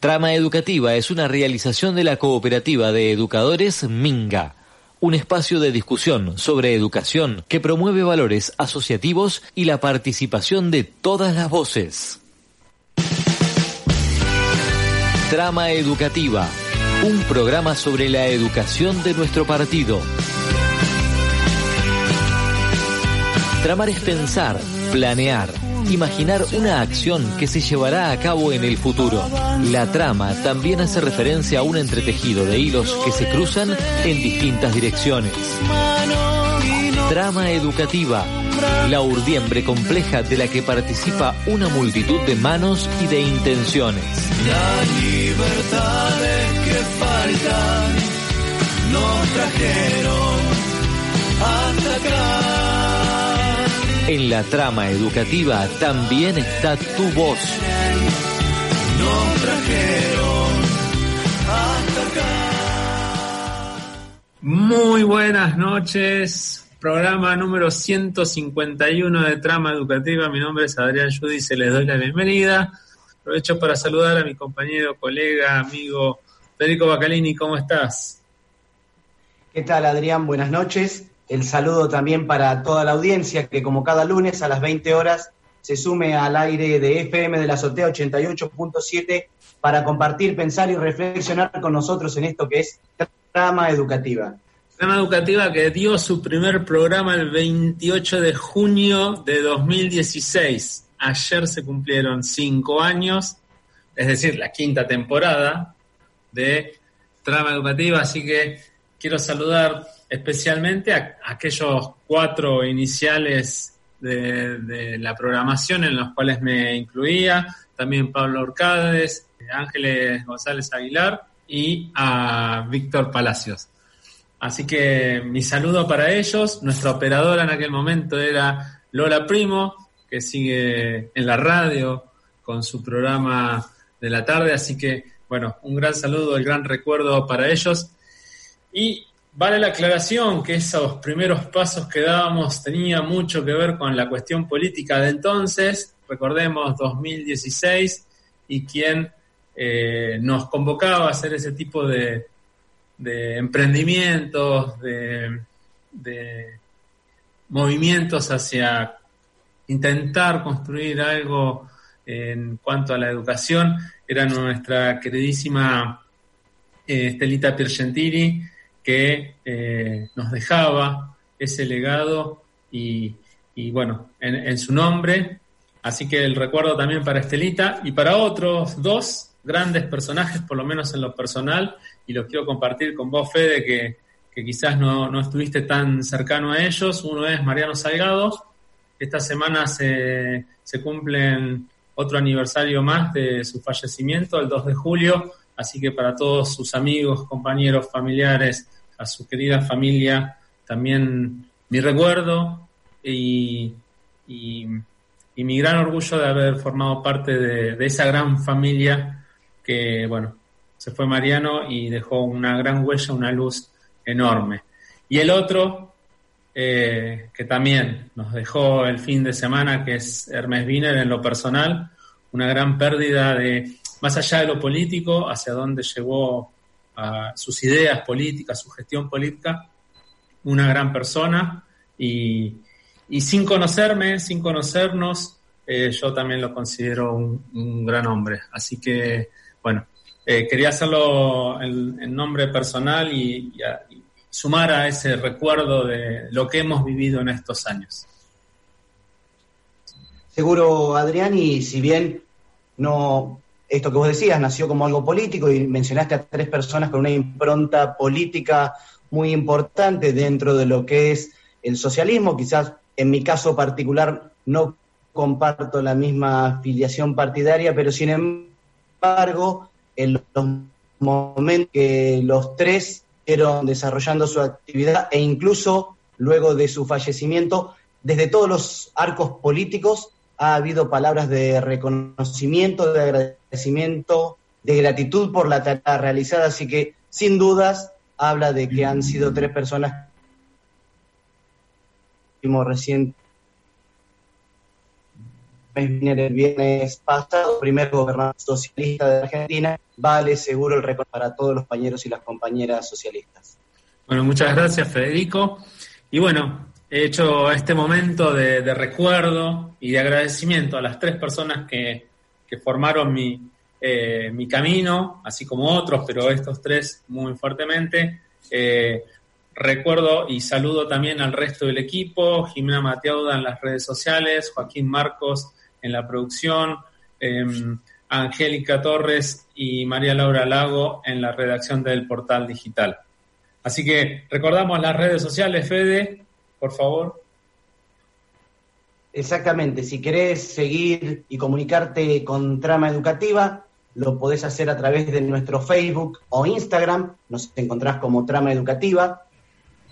Trama Educativa es una realización de la cooperativa de educadores Minga, un espacio de discusión sobre educación que promueve valores asociativos y la participación de todas las voces. Trama Educativa, un programa sobre la educación de nuestro partido. Tramar es pensar, planear, imaginar una acción que se llevará a cabo en el futuro. La trama también hace referencia a un entretejido de hilos que se cruzan en distintas direcciones. Trama educativa, la urdiembre compleja de la que participa una multitud de manos y de intenciones. Las libertades que faltan nos trajeron hasta acá. En la trama educativa también está tu voz. Muy buenas noches. Programa número 151 de Trama Educativa. Mi nombre es Adrián Judice, les doy la bienvenida. Aprovecho para saludar a mi compañero, colega, amigo Federico Bacalini. ¿Cómo estás? ¿Qué tal, Adrián? Buenas noches. El saludo también para toda la audiencia que como cada lunes a las 20 horas se sume al aire de FM de la Azotea 88.7 para compartir, pensar y reflexionar con nosotros en esto que es trama educativa. Trama Educativa que dio su primer programa el 28 de junio de 2016. Ayer se cumplieron cinco años, es decir, la quinta temporada de Trama Educativa, así que quiero saludar especialmente a, aquellos cuatro iniciales de, de la programación en los cuales me incluía, también Pablo Orcades, Ángeles González Aguilar y a Víctor Palacios. Así que mi saludo para ellos. Nuestra operadora en aquel momento era Lola Primo, que sigue en la radio con su programa de la tarde. Así que, bueno, un gran saludo, el gran recuerdo para ellos. Y vale la aclaración que esos primeros pasos que dábamos tenía mucho que ver con la cuestión política de entonces. Recordemos 2016 y quien eh, nos convocaba a hacer ese tipo de, emprendimientos, de, de, movimientos hacia intentar construir algo en cuanto a la educación, era nuestra queridísima eh, Estelita Piergentini, que eh, nos dejaba ese legado y, y bueno, en, su nombre. Así que el recuerdo también para Estelita y para otros dos grandes personajes, por lo menos en lo personal, y los quiero compartir con vos, Fede, que, que quizás no, no, estuviste tan cercano a ellos. Uno es Mariano Salgado. Esta semana se, se cumplen otro aniversario más de su fallecimiento, el 2 de julio. Así que para todos sus amigos, compañeros, familiares, a su querida familia, también mi recuerdo y, y, mi gran orgullo de haber formado parte de, esa gran familia que, bueno, se fue Mariano y dejó una gran huella, una luz enorme. Y el otro, eh, que también nos dejó el fin de semana, que es Hermes Wiener en lo personal, una gran pérdida de, más allá de lo político, hacia dónde llevó sus ideas políticas, su gestión política, una gran persona y, y sin conocerme, sin conocernos, eh, yo también lo considero un, gran hombre. Así que, bueno, eh, quería hacerlo en, en nombre personal y, sumar a ese recuerdo de lo que hemos vivido en estos años. Seguro, Adrián, y si bien no esto que vos decías nació como algo político y mencionaste a tres personas con una impronta política muy importante dentro de lo que es el socialismo, quizás en mi caso particular no comparto la misma filiación partidaria, pero sin embargo, en los momentos que los tres fueron desarrollando su actividad e incluso luego de su fallecimiento, desde todos los arcos políticos ha habido palabras de reconocimiento, de agradecimiento, de gratitud por la tarea realizada, así que sin dudas habla de que han sido tres personas recién el viernes pasado, primer gobernador socialista de Argentina, vale seguro el récord para todos los compañeros y las compañeras socialistas. Bueno, muchas gracias Federico. Y bueno, he hecho este momento de, recuerdo y de agradecimiento a las tres personas que, formaron mi, eh, mi camino, así como otros, pero estos tres muy fuertemente. Eh, recuerdo y saludo también al resto del equipo, Jimena Mateauda en las redes sociales, Joaquín Marcos en la producción, em, Angélica Torres y María Laura Lago en la redacción del portal digital. Así que recordamos las redes sociales, Fede, por favor. Exactamente, si querés seguir y comunicarte con Trama Educativa, lo podés hacer a través de nuestro Facebook o Instagram, nos encontrás como Trama Educativa,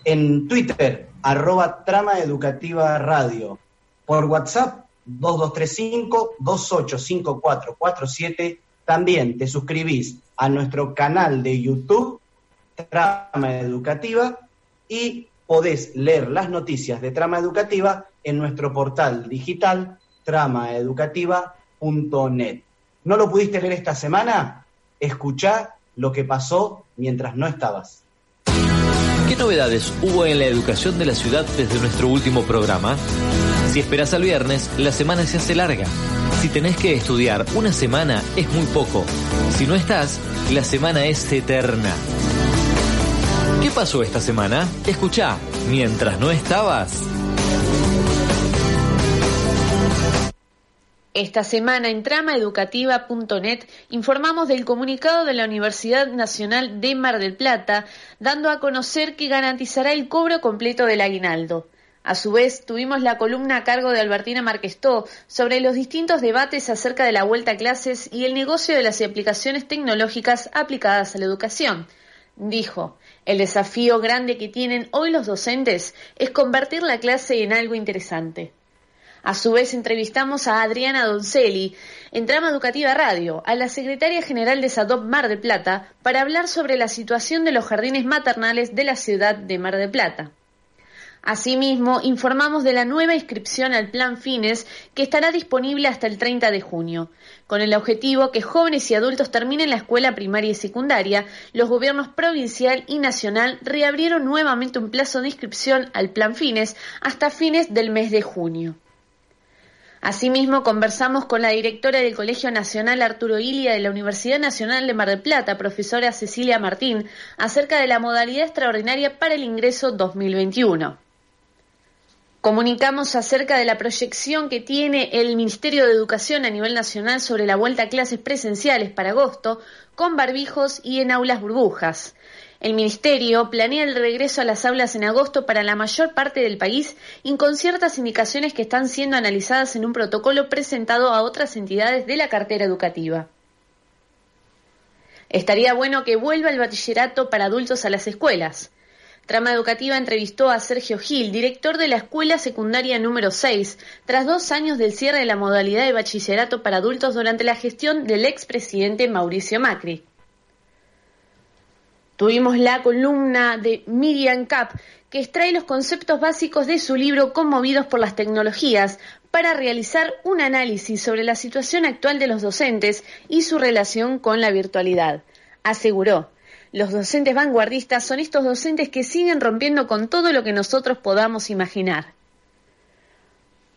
en Twitter, arroba Trama Educativa Radio, por WhatsApp, 2235-285447, también te suscribís a nuestro canal de YouTube, Trama Educativa, y podés leer las noticias de Trama Educativa en nuestro portal digital tramaeducativa.net. ¿No lo pudiste leer esta semana? Escuchá lo que pasó mientras no estabas. ¿Qué novedades hubo en la educación de la ciudad desde nuestro último programa? Si esperas al viernes, la semana se hace larga. Si tenés que estudiar una semana, es muy poco. Si no estás, la semana es eterna. ¿Qué pasó esta semana? Escucha, mientras no estabas. Esta semana en tramaeducativa.net informamos del comunicado de la Universidad Nacional de Mar del Plata, dando a conocer que garantizará el cobro completo del aguinaldo. A su vez, tuvimos la columna a cargo de Albertina Marquestó sobre los distintos debates acerca de la vuelta a clases y el negocio de las aplicaciones tecnológicas aplicadas a la educación. Dijo, el desafío grande que tienen hoy los docentes es convertir la clase en algo interesante. A su vez, entrevistamos a Adriana Doncelli en Trama Educativa Radio, a la secretaria general de SADOP Mar de Plata, para hablar sobre la situación de los jardines maternales de la ciudad de Mar de Plata. Asimismo, informamos de la nueva inscripción al Plan Fines que estará disponible hasta el 30 de junio. Con el objetivo que jóvenes y adultos terminen la escuela primaria y secundaria, los gobiernos provincial y nacional reabrieron nuevamente un plazo de inscripción al Plan Fines hasta fines del mes de junio. Asimismo, conversamos con la directora del Colegio Nacional Arturo Ilia de la Universidad Nacional de Mar del Plata, profesora Cecilia Martín, acerca de la modalidad extraordinaria para el ingreso 2021. Comunicamos acerca de la proyección que tiene el Ministerio de Educación a nivel nacional sobre la vuelta a clases presenciales para agosto, con barbijos y en aulas burbujas. El Ministerio planea el regreso a las aulas en agosto para la mayor parte del país y con ciertas indicaciones que están siendo analizadas en un protocolo presentado a otras entidades de la cartera educativa. Estaría bueno que vuelva el bachillerato para adultos a las escuelas. Trama Educativa entrevistó a Sergio Gil, director de la Escuela Secundaria número 6, tras dos años del cierre de la modalidad de bachillerato para adultos durante la gestión del expresidente Mauricio Macri. Tuvimos la columna de Miriam Kapp, que extrae los conceptos básicos de su libro Conmovidos por las tecnologías, para realizar un análisis sobre la situación actual de los docentes y su relación con la virtualidad. Aseguró, los docentes vanguardistas son estos docentes que siguen rompiendo con todo lo que nosotros podamos imaginar.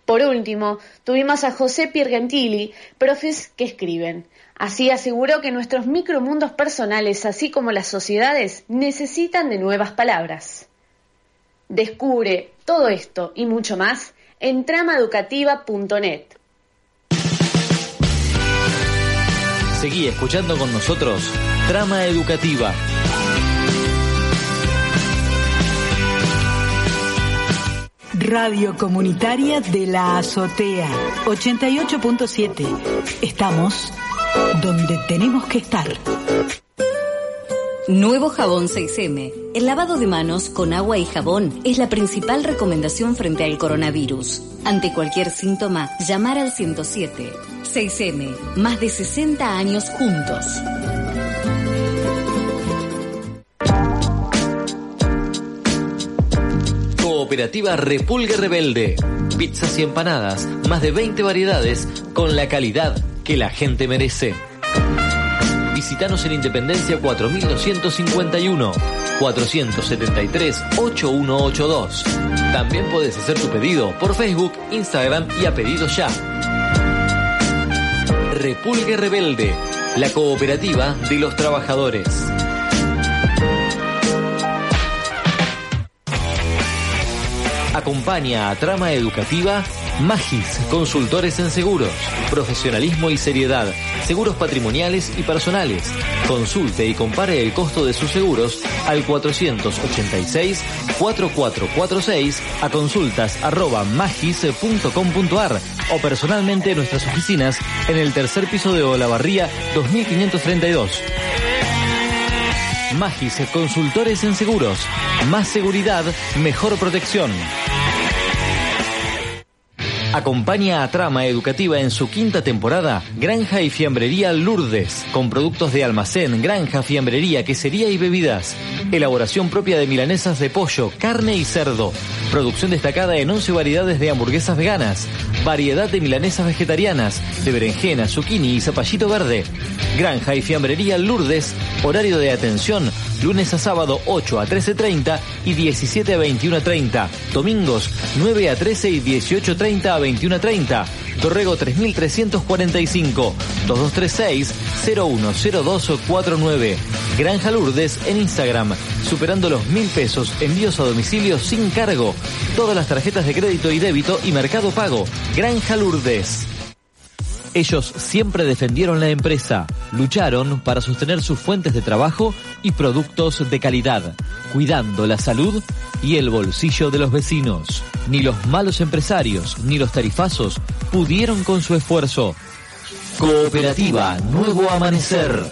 Por último, tuvimos a José Piergentili, profes que escriben. Así aseguró que nuestros micromundos personales, así como las sociedades, necesitan de nuevas palabras. Descubre todo esto y mucho más en tramaeducativa.net. Seguí escuchando con nosotros Trama Educativa. Radio Comunitaria de la Azotea 88.7. Estamos donde tenemos que estar. Nuevo jabón 6M. El lavado de manos con agua y jabón es la principal recomendación frente al coronavirus. Ante cualquier síntoma, llamar al 107. 6M. Más de 60 años juntos. Cooperativa Repulgue Rebelde. Pizzas y empanadas, más de 20 variedades, con la calidad que la gente merece. Visítanos en Independencia 4251 473 8182. También puedes hacer tu pedido por Facebook, Instagram y a pedido ya. Repulgue Rebelde, la cooperativa de los trabajadores. Acompaña a Trama Educativa Magis, consultores en seguros, profesionalismo y seriedad, seguros patrimoniales y personales. Consulte y compare el costo de sus seguros al 486-4446 a consultas magis.com.ar o personalmente en nuestras oficinas en el tercer piso de Olavarría 2532. Magis, consultores en seguros. Más seguridad, mejor protección. Acompaña a Trama Educativa en su quinta temporada Granja y Fiambrería Lourdes, con productos de almacén, granja, fiambrería, quesería y bebidas. Elaboración propia de milanesas de pollo, carne y cerdo. Producción destacada en 11 variedades de hamburguesas veganas. Variedad de milanesas vegetarianas, de berenjena, zucchini y zapallito verde. Granja y Fiambrería Lourdes, horario de atención, lunes a sábado 8 a 13.30 y 17 a 21.30. Domingos 9 a 13 y 18.30 a 21.30. Torrego 3345 2236 010249. Granja Lourdes en Instagram, superando los mil pesos, envíos a domicilio sin cargo. Todas las tarjetas de crédito y débito y mercado pago. Granja Lourdes. Ellos siempre defendieron la empresa, lucharon para sostener sus fuentes de trabajo y productos de calidad, cuidando la salud y el bolsillo de los vecinos. Ni los malos empresarios ni los tarifazos pudieron con su esfuerzo. Cooperativa Nuevo Amanecer.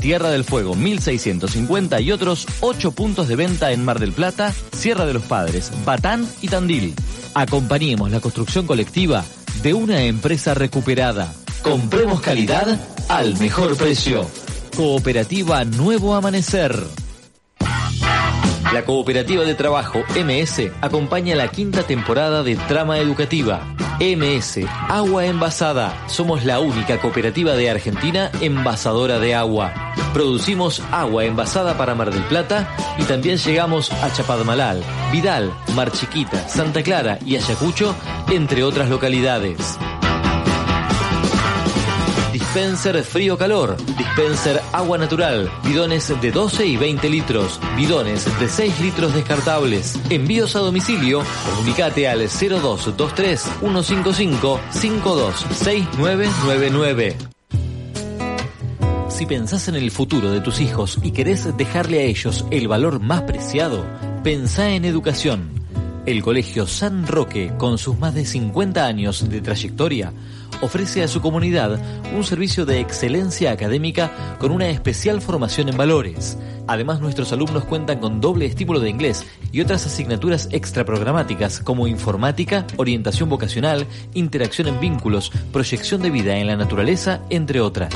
Tierra del Fuego 1650 y otros 8 puntos de venta en Mar del Plata, Sierra de los Padres, Batán y Tandil. Acompañemos la construcción colectiva de una empresa recuperada. Compremos calidad al mejor precio. Cooperativa Nuevo Amanecer. La Cooperativa de Trabajo MS acompaña la quinta temporada de Trama Educativa. MS, agua envasada. Somos la única cooperativa de Argentina envasadora de agua. Producimos agua envasada para Mar del Plata y también llegamos a Chapadmalal, Vidal, Mar Chiquita, Santa Clara y Ayacucho, entre otras localidades. Dispenser frío-calor, dispenser agua natural, bidones de 12 y 20 litros, bidones de 6 litros descartables. Envíos a domicilio, comunicate al 0223 155 526999. Si pensás en el futuro de tus hijos y querés dejarle a ellos el valor más preciado, pensá en educación. El Colegio San Roque, con sus más de 50 años de trayectoria, ofrece a su comunidad un servicio de excelencia académica con una especial formación en valores. Además, nuestros alumnos cuentan con doble estímulo de inglés y otras asignaturas extraprogramáticas como informática, orientación vocacional, interacción en vínculos, proyección de vida en la naturaleza, entre otras.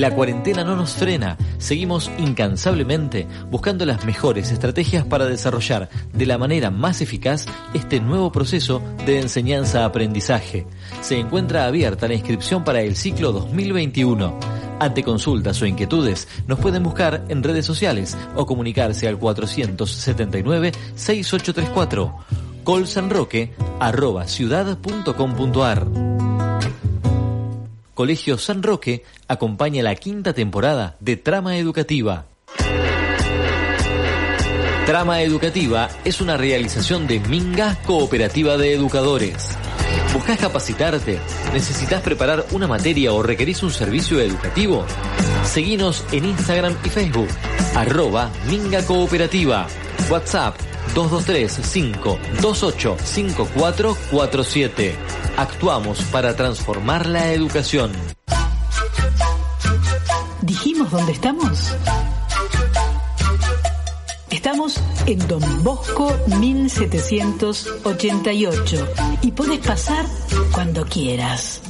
La cuarentena no nos frena, seguimos incansablemente buscando las mejores estrategias para desarrollar de la manera más eficaz este nuevo proceso de enseñanza-aprendizaje. Se encuentra abierta la inscripción para el ciclo 2021. Ante consultas o inquietudes, nos pueden buscar en redes sociales o comunicarse al 479-6834 colsanroque.ciudad.com.ar Colegio San Roque acompaña la quinta temporada de Trama Educativa. Trama Educativa es una realización de Minga Cooperativa de Educadores. ¿Buscas capacitarte? ¿Necesitas preparar una materia o requerís un servicio educativo? Seguinos en Instagram y Facebook, arroba Minga Cooperativa, WhatsApp 223-528-5447. Actuamos para transformar la educación. ¿Dijimos dónde estamos? Estamos en Don Bosco 1788 y puedes pasar cuando quieras.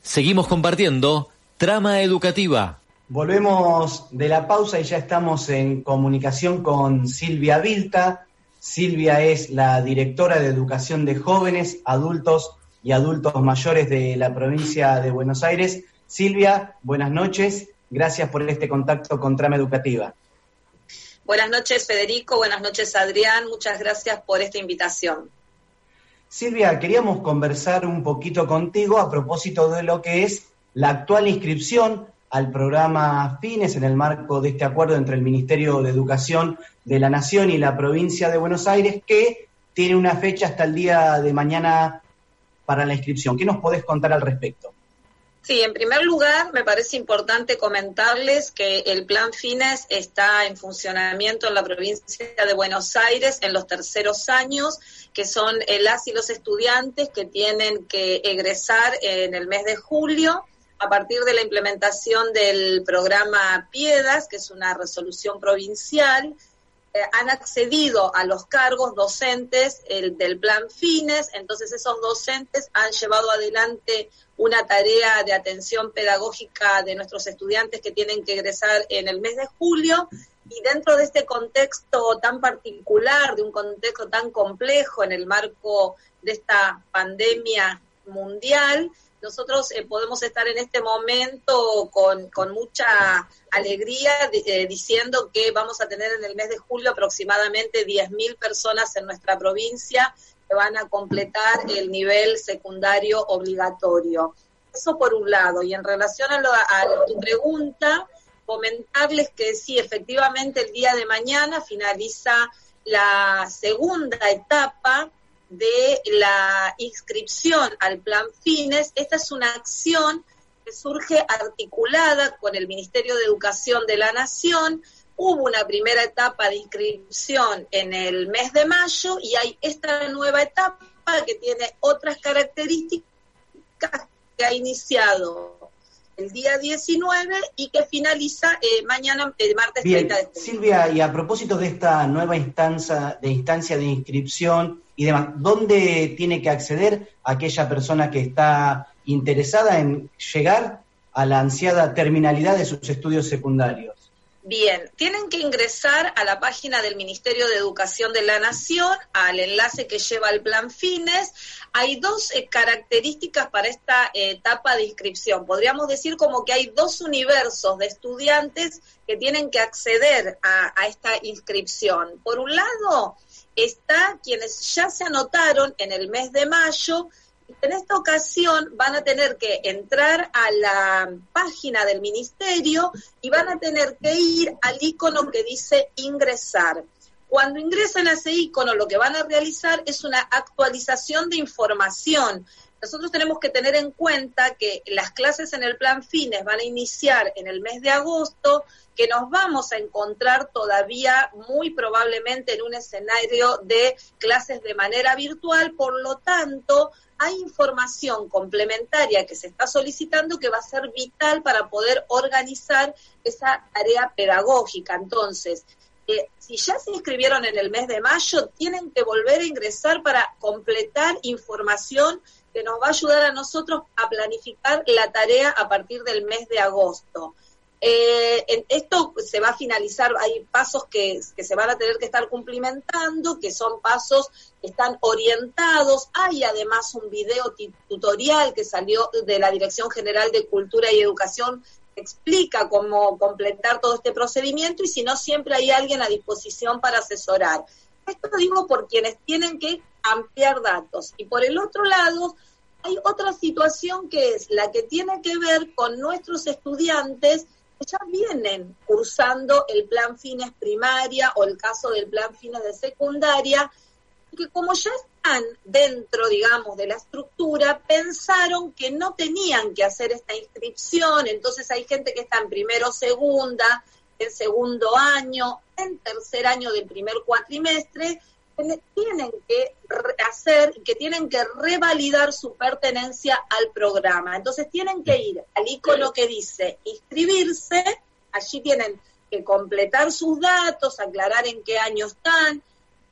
Seguimos compartiendo Trama Educativa. Volvemos de la pausa y ya estamos en comunicación con Silvia Vilta. Silvia es la directora de Educación de Jóvenes, Adultos y Adultos Mayores de la provincia de Buenos Aires. Silvia, buenas noches. Gracias por este contacto con Trama Educativa. Buenas noches, Federico. Buenas noches, Adrián. Muchas gracias por esta invitación. Silvia, queríamos conversar un poquito contigo a propósito de lo que es la actual inscripción al programa FINES en el marco de este acuerdo entre el Ministerio de Educación de la Nación y la provincia de Buenos Aires, que tiene una fecha hasta el día de mañana para la inscripción. ¿Qué nos podés contar al respecto? Sí, en primer lugar, me parece importante comentarles que el plan FINES está en funcionamiento en la provincia de Buenos Aires en los terceros años, que son las y los estudiantes que tienen que egresar en el mes de julio a partir de la implementación del programa Piedas, que es una resolución provincial eh, han accedido a los cargos docentes del plan FINES, entonces esos docentes han llevado adelante una tarea de atención pedagógica de nuestros estudiantes que tienen que egresar en el mes de julio. Y dentro de este contexto tan particular, de un contexto tan complejo en el marco de esta pandemia mundial, nosotros eh, podemos estar en este momento con, mucha alegría eh, diciendo que vamos a tener en el mes de julio aproximadamente 10.000 personas en nuestra provincia que van a completar el nivel secundario obligatorio. Eso por un lado. Y en relación a, a tu pregunta, comentarles que sí, efectivamente el día de mañana finaliza la segunda etapa de la inscripción al plan FINES. Esta es una acción que surge articulada con el Ministerio de Educación de la Nación. Hubo una primera etapa de inscripción en el mes de mayo y hay esta nueva etapa que tiene otras características que ha iniciado el día 19 y que finaliza eh, mañana, el martes 30 de Silvia, y a propósito de esta nueva instancia de, instancia de inscripción y demás, ¿dónde tiene que acceder aquella persona que está interesada en llegar a la ansiada terminalidad de sus estudios secundarios? Bien, tienen que ingresar a la página del Ministerio de Educación de la Nación, al enlace que lleva al plan FINES. Hay dos eh, características para esta eh, etapa de inscripción. Podríamos decir como que hay dos universos de estudiantes que tienen que acceder a esta inscripción. Por un lado, está quienes ya se anotaron en el mes de mayo en esta ocasión van a tener que entrar a la página del ministerio y van a tener que ir al icono que dice ingresar. Cuando ingresan a ese icono, lo que van a realizar es una actualización de información. Nosotros tenemos que tener en cuenta que las clases en el plan fines van a iniciar en el mes de agosto, que nos vamos a encontrar todavía muy probablemente en un escenario de clases de manera virtual, por lo tanto, hay información complementaria que se está solicitando que va a ser vital para poder organizar esa tarea pedagógica. Entonces, eh, si ya se inscribieron en el mes de mayo, tienen que volver a ingresar para completar información que nos va a ayudar a nosotros a planificar la tarea a partir del mes de agosto. Eh, esto se va a finalizar, hay pasos que, se van a tener que estar cumplimentando, que son pasos que están orientados. Hay además un video tutorial que salió de la Dirección General de Cultura y Educación que explica cómo completar todo este procedimiento y si no, siempre hay alguien a disposición para asesorar. Esto digo por quienes tienen que ampliar datos. Y por el otro lado, hay otra situación que es la que tiene que ver con nuestros estudiantes ya vienen cursando el plan fines primaria o el caso del plan fines de secundaria, que como ya están dentro, digamos, de la estructura, pensaron que no tenían que hacer esta inscripción, entonces hay gente que está en primero, segunda, en segundo año, en tercer año del primer cuatrimestre, tienen que hacer, que tienen que revalidar su pertenencia al programa. Entonces tienen que ir al icono que dice inscribirse, allí tienen que completar sus datos, aclarar en qué año están,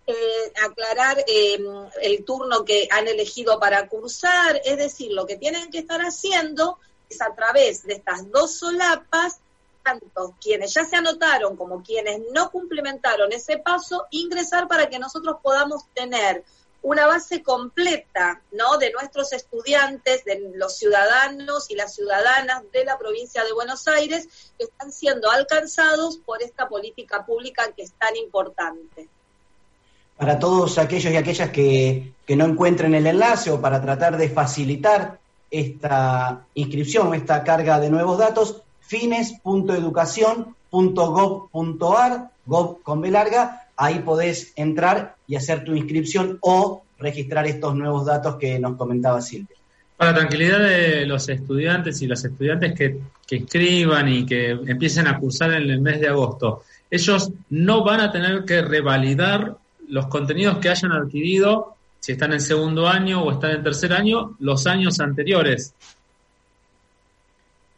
eh, aclarar em, el turno que han elegido para cursar, es decir, lo que tienen que estar haciendo es a través de estas dos solapas tanto quienes ya se anotaron como quienes no cumplimentaron ese paso, ingresar para que nosotros podamos tener una base completa ¿no? de nuestros estudiantes, de los ciudadanos y las ciudadanas de la provincia de Buenos Aires que están siendo alcanzados por esta política pública que es tan importante. Para todos aquellos y aquellas que, que no encuentren el enlace o para tratar de facilitar esta inscripción, esta carga de nuevos datos, fines.educación.gov.ar, gov con B larga, ahí podés entrar y hacer tu inscripción o registrar estos nuevos datos que nos comentaba Silvia. Para tranquilidad de los estudiantes y las estudiantes que, que escriban y que empiecen a cursar en el mes de agosto, ellos no van a tener que revalidar los contenidos que hayan adquirido, si están en segundo año o están en tercer año, los años anteriores.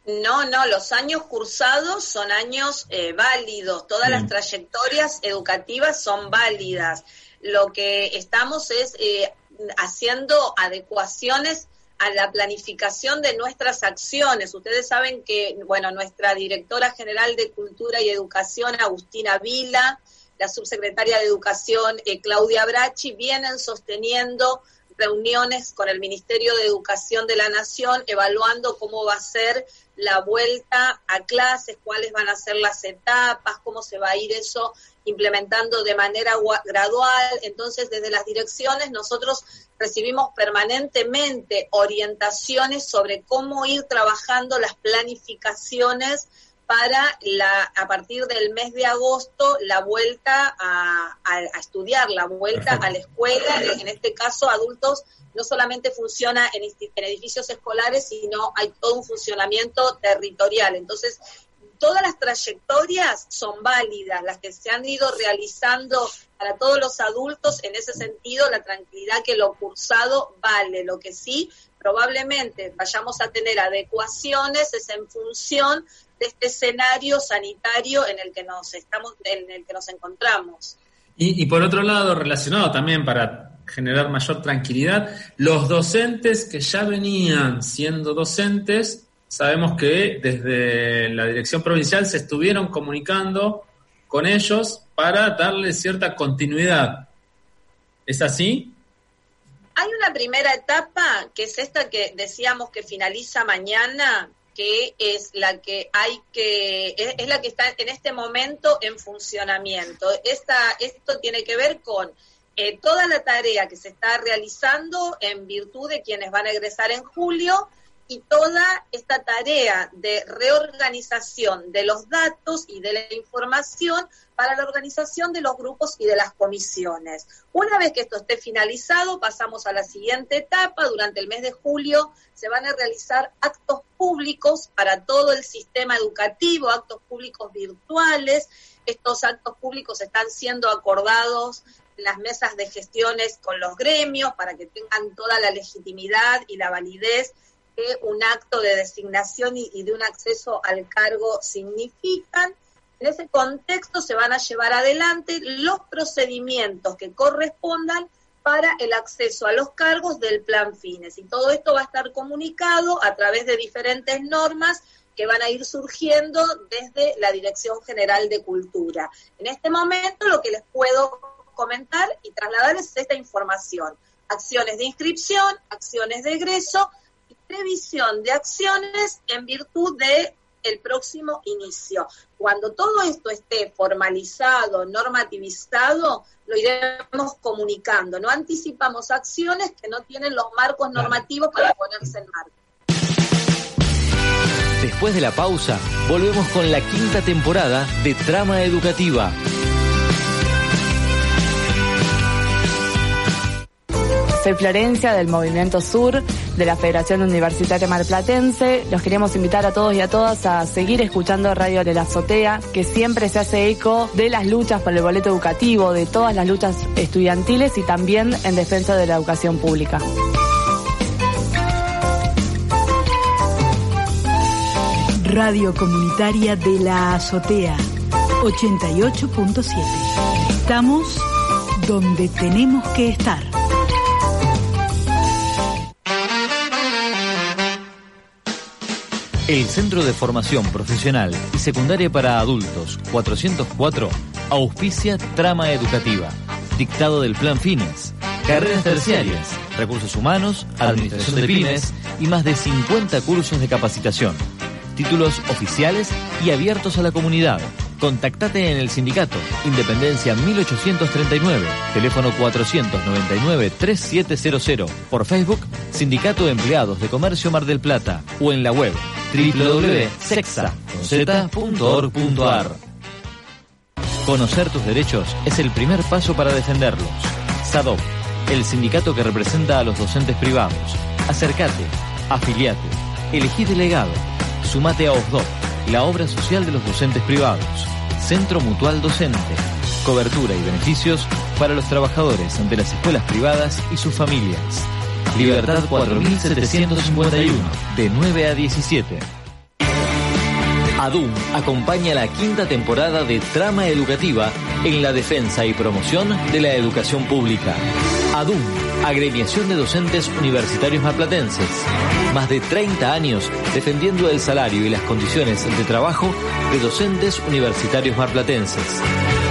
No, no, los años cursados son años eh, válidos, todas las trayectorias educativas son válidas. Lo que estamos es eh, haciendo adecuaciones a la planificación de nuestras acciones. Ustedes saben que, bueno, nuestra directora general de Cultura y Educación, Agustina Vila, la subsecretaria de Educación, eh, Claudia Brachi, vienen sosteniendo reuniones con el Ministerio de Educación de la Nación, evaluando cómo va a ser la vuelta a clases, cuáles van a ser las etapas, cómo se va a ir eso implementando de manera gradual. Entonces, desde las direcciones nosotros recibimos permanentemente orientaciones sobre cómo ir trabajando las planificaciones para la, a partir del mes de agosto la vuelta a, estudiar, la vuelta a la escuela, en este caso adultos no solamente funciona en, en, edificios escolares, sino hay todo un funcionamiento territorial. Entonces, todas las trayectorias son válidas, las que se han ido realizando para todos los adultos, en ese sentido, la tranquilidad que lo cursado vale. Lo que sí, probablemente vayamos a tener adecuaciones es en función de este escenario sanitario en el que nos estamos, en el que nos encontramos. Y, y por otro lado, relacionado también para generar mayor tranquilidad, los docentes que ya venían siendo docentes, sabemos que desde la dirección provincial se estuvieron comunicando con ellos para darle cierta continuidad. ¿Es así? Hay una primera etapa, que es esta que decíamos que finaliza mañana, que es la que hay que, es, la que está en este momento en funcionamiento. Esta, esto tiene que ver con eh, toda la tarea que se está realizando en virtud de quienes van a egresar en julio y toda esta tarea de reorganización de los datos y de la información para la organización de los grupos y de las comisiones. Una vez que esto esté finalizado, pasamos a la siguiente etapa. Durante el mes de julio se van a realizar actos públicos para todo el sistema educativo, actos públicos virtuales. Estos actos públicos están siendo acordados en las mesas de gestiones con los gremios para que tengan toda la legitimidad y la validez que un acto de designación y, de un acceso al cargo significan. En ese contexto se van a llevar adelante los procedimientos que correspondan para el acceso a los cargos del plan fines. Y todo esto va a estar comunicado a través de diferentes normas que van a ir surgiendo desde la Dirección General de Cultura. En este momento lo que les puedo comentar y trasladar es esta información. Acciones de inscripción, acciones de egreso, previsión de acciones en virtud de el próximo inicio. Cuando todo esto esté formalizado, normativizado, lo iremos comunicando. No anticipamos acciones que no tienen los marcos normativos para ponerse en marcha. Después de la pausa, volvemos con la quinta temporada de Trama Educativa. Soy Florencia del Movimiento Sur de la Federación Universitaria Marplatense. Los queremos invitar a todos y a todas a seguir escuchando Radio de la Azotea, que siempre se hace eco de las luchas por el boleto educativo, de todas las luchas estudiantiles y también en defensa de la educación pública. Radio Comunitaria de la Azotea 88.7. Estamos donde tenemos que estar. El Centro de Formación Profesional y Secundaria para Adultos 404 auspicia Trama Educativa, dictado del Plan Fines, carreras terciarias, recursos humanos, administración de pymes y más de 50 cursos de capacitación, títulos oficiales y abiertos a la comunidad. Contactate en el sindicato Independencia 1839, teléfono 499-3700, por Facebook Sindicato Empleados de Comercio Mar del Plata o en la web www.sexa.org.ar. Conocer tus derechos es el primer paso para defenderlos. SADOP, el sindicato que representa a los docentes privados. Acércate, afiliate, elegí delegado, sumate a OSDOC, la obra social de los docentes privados. Centro Mutual Docente. Cobertura y beneficios para los trabajadores de las escuelas privadas y sus familias. Libertad 4751, de 9 a 17. ADUM acompaña la quinta temporada de Trama Educativa en la defensa y promoción de la educación pública. ADUM, Agremiación de Docentes Universitarios Marplatenses. Más de 30 años defendiendo el salario y las condiciones de trabajo de docentes universitarios marplatenses.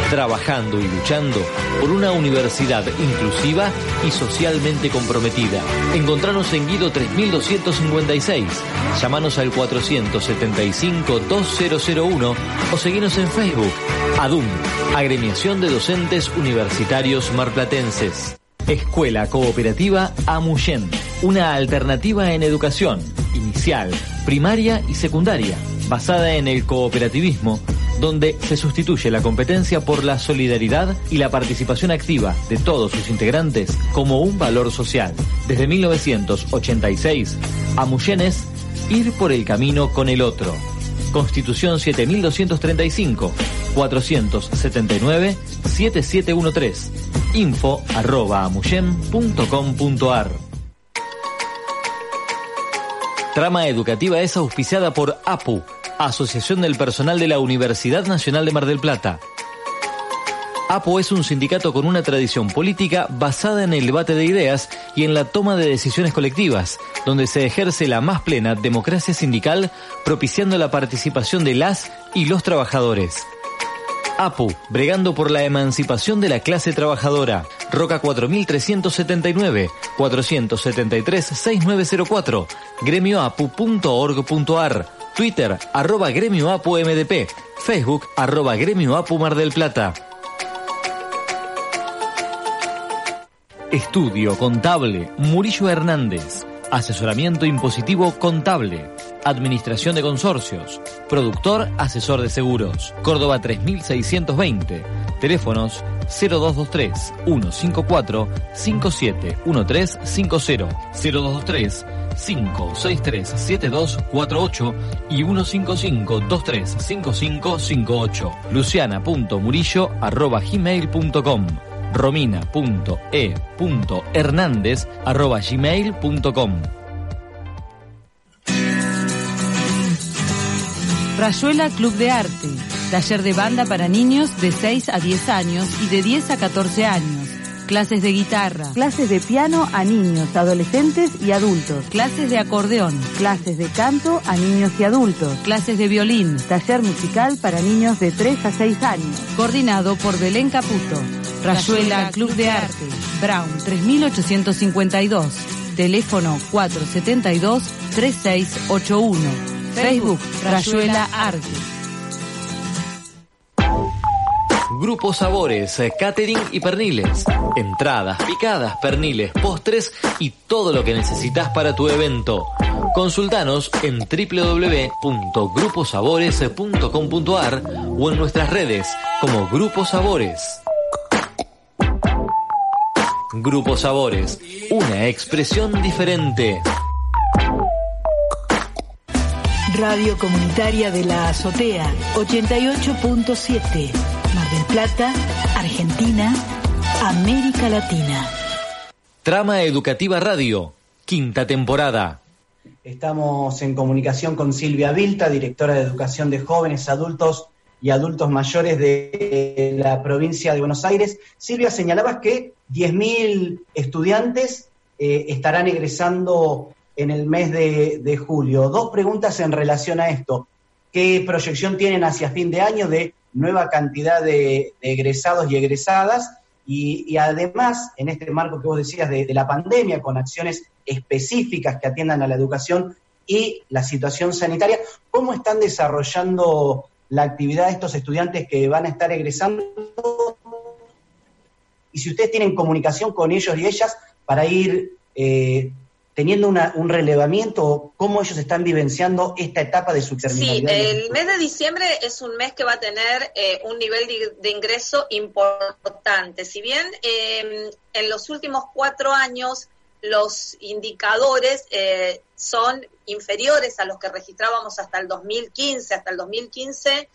Trabajando y luchando por una universidad inclusiva y socialmente comprometida. Encontranos en Guido 3256. Llámanos al 475-2001 o seguinos en Facebook. ADUM, Agremiación de Docentes Universitarios Marplatenses. Escuela Cooperativa Amuyen, una alternativa en educación, inicial, primaria y secundaria, basada en el cooperativismo, donde se sustituye la competencia por la solidaridad y la participación activa de todos sus integrantes como un valor social. Desde 1986, Amuyen es ir por el camino con el otro. Constitución 7235, 479, 7713. Info arroba. Trama educativa es auspiciada por APU, Asociación del Personal de la Universidad Nacional de Mar del Plata. APO es un sindicato con una tradición política basada en el debate de ideas y en la toma de decisiones colectivas, donde se ejerce la más plena democracia sindical, propiciando la participación de las y los trabajadores. APU, bregando por la emancipación de la clase trabajadora. Roca 4379, 473-6904, gremioapu.org.ar, Twitter, arroba gremioapumdp, Facebook, arroba gremioapu del Plata. Estudio Contable Murillo Hernández. Asesoramiento impositivo contable. Administración de consorcios. Productor asesor de seguros. Córdoba 3620. Teléfonos 0223 154 571350 0223 563 7248 y 155 235558 luciana.murillo arroba gmail.com romina.e.hernández arroba Rayuela Club de Arte, taller de banda para niños de 6 a 10 años y de 10 a 14 años. Clases de guitarra, clases de piano a niños, adolescentes y adultos, clases de acordeón, clases de canto a niños y adultos, clases de violín, taller musical para niños de 3 a 6 años, coordinado por Belén Caputo. Rayuela Club de Arte, Brown 3852, teléfono 472-3681, Facebook Rayuela Arte. Grupo Sabores, eh, catering y perniles. Entradas, picadas, perniles, postres y todo lo que necesitas para tu evento. Consultanos en www.gruposabores.com.ar o en nuestras redes como Grupo Sabores. Grupo Sabores, una expresión diferente. Radio Comunitaria de la Azotea 88.7, Mar del Plata, Argentina, América Latina. Trama Educativa Radio, quinta temporada. Estamos en comunicación con Silvia Vilta, directora de Educación de Jóvenes, Adultos y Adultos Mayores de la provincia de Buenos Aires. Silvia, señalabas que 10.000 estudiantes eh, estarán egresando en el mes de, julio. Dos preguntas en relación a esto. ¿Qué proyección tienen hacia fin de año de nueva cantidad de, egresados y egresadas? Y, además, en este marco que vos decías de, la pandemia, con acciones específicas que atiendan a la educación y la situación sanitaria, ¿cómo están desarrollando la actividad de estos estudiantes que van a estar egresando? Y si ustedes tienen comunicación con ellos y ellas para ir eh, teniendo un relevamiento, cómo ellos están vivenciando esta etapa de su terminalidad. Sí, el mes de diciembre es un mes que va a tener eh, un nivel de, ingreso importante. Si bien em, en los últimos cuatro años los indicadores eh, son inferiores a los que registrábamos hasta el 2015, hasta el 2015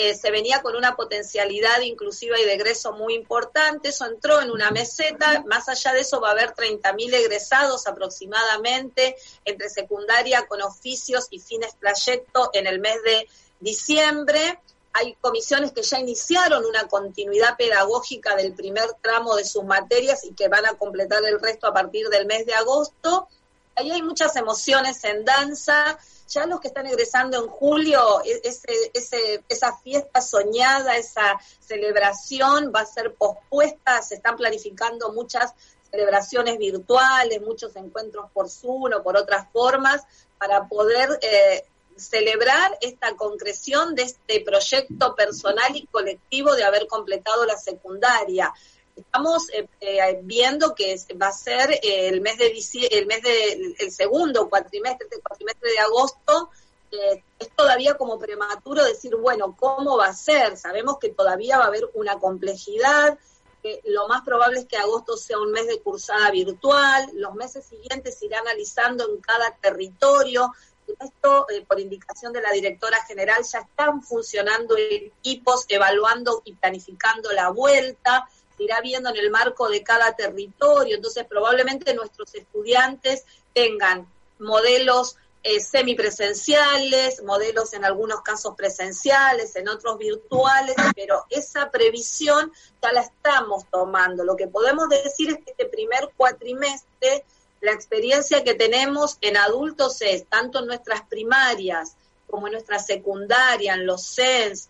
eh, se venía con una potencialidad inclusiva y de egreso muy importante, eso entró en una meseta, más allá de eso va a haber 30.000 egresados aproximadamente entre secundaria con oficios y fines proyecto en el mes de diciembre. Hay comisiones que ya iniciaron una continuidad pedagógica del primer tramo de sus materias y que van a completar el resto a partir del mes de agosto. Ahí hay muchas emociones en danza, ya los que están egresando en julio, e, ese, esa fiesta soñada, esa celebración va a ser pospuesta, se están planificando muchas celebraciones virtuales, muchos encuentros por Zoom o por otras formas para poder eh, celebrar esta concreción de este proyecto personal y colectivo de haber completado la secundaria estamos eh, eh, viendo que va a ser eh, el mes de el mes de el segundo cuatrimestre, el cuatrimestre de agosto. es todavía como prematuro decir, bueno, ¿cómo va a ser? Sabemos que todavía va a haber una complejidad, que lo más probable es que agosto sea un mes de cursada virtual, los meses siguientes se irá analizando en cada territorio. Esto, por indicación de la directora general, ya están funcionando equipos evaluando y planificando la vuelta irá viendo en el marco de cada territorio, entonces probablemente nuestros estudiantes tengan modelos eh, semipresenciales, modelos en algunos casos presenciales, en otros virtuales, pero esa previsión ya la estamos tomando. Lo que podemos decir es que este primer cuatrimestre, la experiencia que tenemos en adultos es, tanto en nuestras primarias como en nuestra secundaria, en los CENS,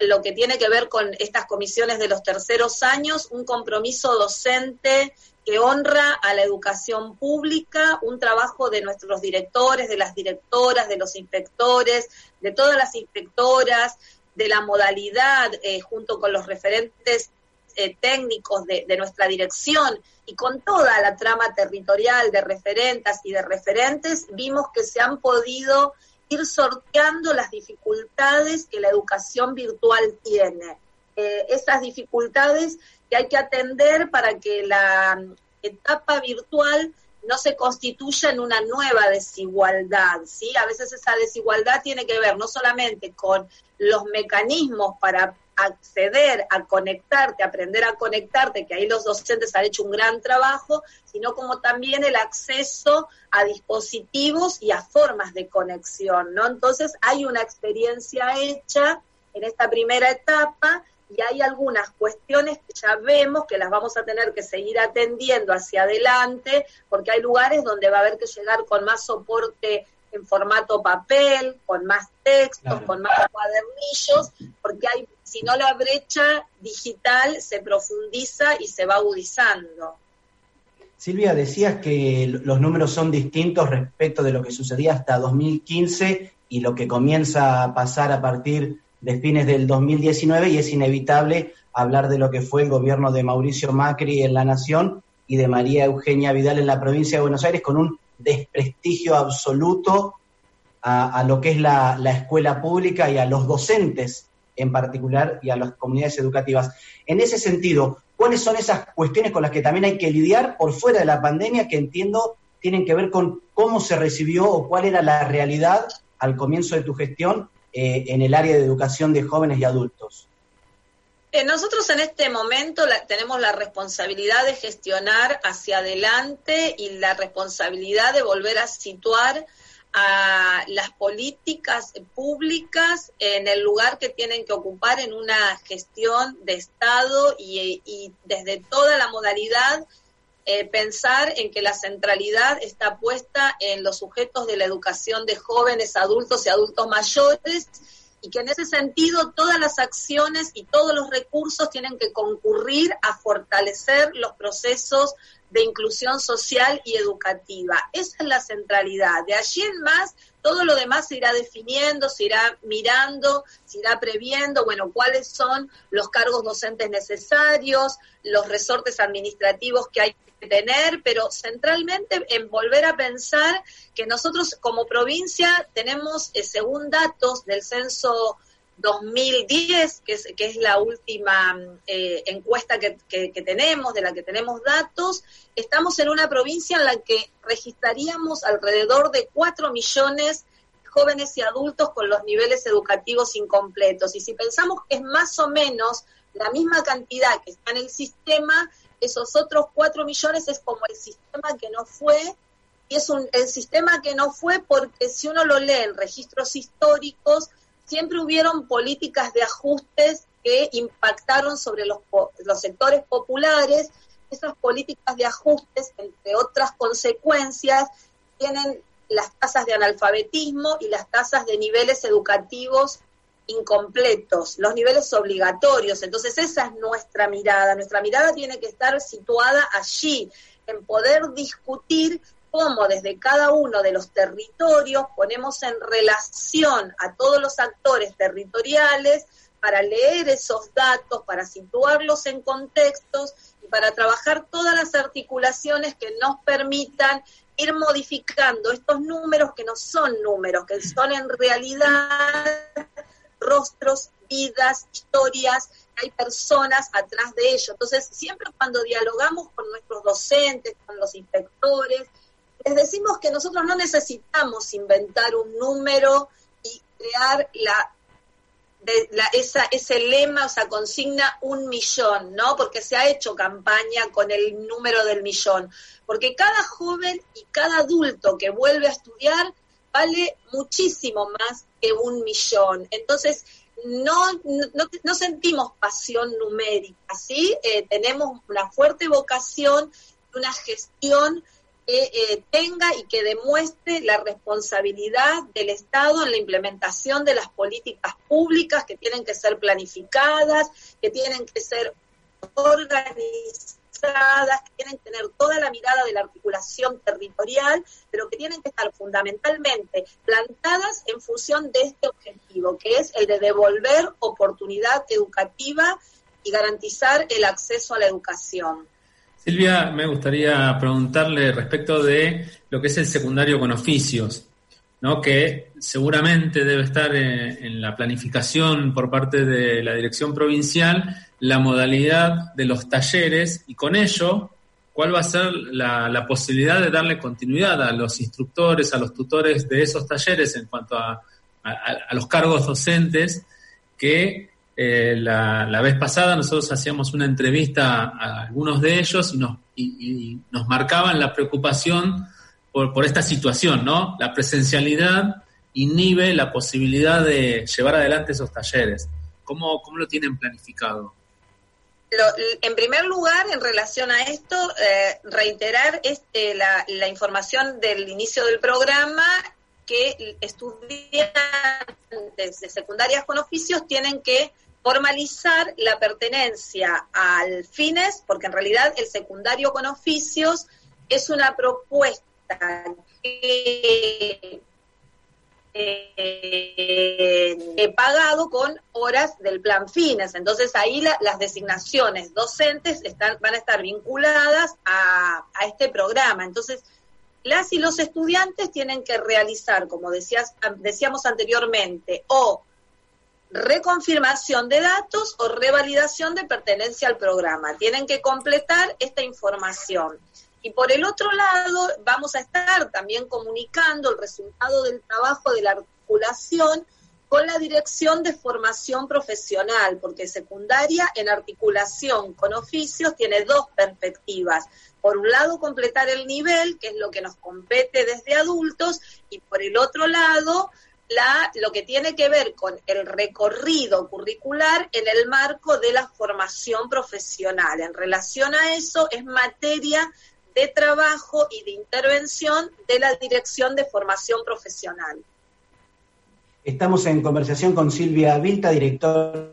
lo que tiene que ver con estas comisiones de los terceros años, un compromiso docente que honra a la educación pública, un trabajo de nuestros directores, de las directoras, de los inspectores, de todas las inspectoras, de la modalidad, eh, junto con los referentes eh, técnicos de, de, nuestra dirección y con toda la trama territorial de referentas y de referentes, vimos que se han podido ir sorteando las dificultades que la educación virtual tiene. Eh, esas dificultades que hay que atender para que la etapa virtual no se constituya en una nueva desigualdad, ¿sí? A veces esa desigualdad tiene que ver no solamente con los mecanismos para acceder a conectarte, aprender a conectarte, que ahí los docentes han hecho un gran trabajo, sino como también el acceso a dispositivos y a formas de conexión, ¿no? Entonces hay una experiencia hecha en esta primera etapa y hay algunas cuestiones que ya vemos que las vamos a tener que seguir atendiendo hacia adelante, porque hay lugares donde va a haber que llegar con más soporte en formato papel, con más textos, con más cuadernillos, porque hay, si no la brecha digital se profundiza y se va agudizando. Silvia, decías que los números son distintos respecto de lo que sucedía hasta 2015 y lo que comienza a pasar a partir de fines del 2019 y es inevitable hablar de lo que fue el gobierno de Mauricio Macri en la Nación y de María Eugenia Vidal en la provincia de Buenos Aires con un desprestigio absoluto a, lo que es la, escuela pública y a los docentes en particular y a las comunidades educativas. En ese sentido, ¿cuáles son esas cuestiones con las que también hay que lidiar por fuera de la pandemia que entiendo tienen que ver con cómo se recibió o cuál era la realidad al comienzo de tu gestión eh, en el área de educación de jóvenes y adultos? Eh, nosotros en este momento tenemos la responsabilidad de gestionar hacia adelante y la responsabilidad de volver a situar a las políticas públicas en el lugar que tienen que ocupar en una gestión de Estado y, desde toda la modalidad eh, pensar en que la centralidad está puesta en los sujetos de la educación de jóvenes, adultos y adultos mayores y que en ese sentido todas las acciones y todos los recursos tienen que concurrir a fortalecer los procesos de inclusión social y educativa. Esa es la centralidad. De allí en más, todo lo demás se irá definiendo, se irá mirando, se irá previendo, bueno, cuáles son los cargos docentes necesarios, los resortes administrativos que hay que tener, pero centralmente en volver a pensar que nosotros como provincia tenemos, eh, según datos del censo 2010, que es, que es la última eh, encuesta que, tenemos, de la que tenemos datos, estamos en una provincia en la que registraríamos alrededor de 4 millones de jóvenes y adultos con los niveles educativos incompletos. Y si pensamos que es más o menos la misma cantidad que está en el sistema, esos otros 4 millones es como el sistema que no fue, y es un, el sistema que no fue porque si uno lo lee en registros históricos, siempre hubieron políticas de ajustes que impactaron sobre los, los sectores populares. Esas políticas de ajustes, entre otras consecuencias, tienen las tasas de analfabetismo y las tasas de niveles educativos incompletos, los niveles obligatorios. Entonces esa es nuestra mirada. Nuestra mirada tiene que estar situada allí, en poder discutir cómo desde cada uno de los territorios ponemos en relación a todos los actores territoriales para leer esos datos, para situarlos en contextos y para trabajar todas las articulaciones que nos permitan ir modificando estos números que no son números, que son en realidad rostros, vidas, historias, hay personas atrás de ello. Entonces, siempre cuando dialogamos con nuestros docentes, con los inspectores, les decimos que nosotros no necesitamos inventar un número y crear la, esa, ese lema, o esa consigna, un millón, ¿no? Porque se ha hecho campaña con el número del millón. Porque cada joven y cada adulto que vuelve a estudiar vale muchísimo más que un millón. Entonces, no, no, sentimos pasión numérica, ¿sí? Eh, tenemos una fuerte vocación, una gestión que eh, tenga y que demuestre la responsabilidad del Estado en la implementación de las políticas públicas que tienen que ser planificadas, que tienen que ser organizadas, que tienen que tener toda la mirada de la articulación territorial, pero que tienen que estar fundamentalmente plantadas en función de este objetivo, que es el de devolver oportunidad educativa y garantizar el acceso a la educación. Silvia, me gustaría preguntarle respecto de lo que es el secundario con oficios, ¿no? que seguramente debe estar en, la planificación por parte de la dirección provincial la modalidad de los talleres y con ello, cuál va a ser la, posibilidad de darle continuidad a los instructores, a los tutores de esos talleres en cuanto a los cargos docentes que eh, la, vez pasada nosotros hacíamos una entrevista a algunos de ellos y nos, y, nos marcaban la preocupación por, por, esta situación, ¿no? La presencialidad inhibe la posibilidad de llevar adelante esos talleres. ¿Cómo, cómo lo tienen planificado? en primer lugar, en relación a esto, eh, reiterar este, la, la información del inicio del programa que estudiantes de secundarias con oficios tienen que formalizar la pertenencia al fines, porque en realidad el secundario con oficios es una propuesta que eh, he pagado con horas del plan fines. Entonces ahí las designaciones docentes están, van a estar vinculadas a, a, este programa. Entonces, las y los estudiantes tienen que realizar, como decías, decíamos anteriormente, o reconfirmación de datos o revalidación de pertenencia al programa. Tienen que completar esta información. Y por el otro lado, vamos a estar también comunicando el resultado del trabajo de la articulación con la Dirección de Formación Profesional, porque secundaria en articulación con oficios tiene dos perspectivas. Por un lado, completar el nivel, que es lo que nos compete desde adultos, y por el otro lado, la, lo que tiene que ver con el recorrido curricular en el marco de la formación profesional. En relación a eso, es materia de trabajo y de intervención de la Dirección de Formación Profesional. Estamos en conversación con Silvia Vilta, directora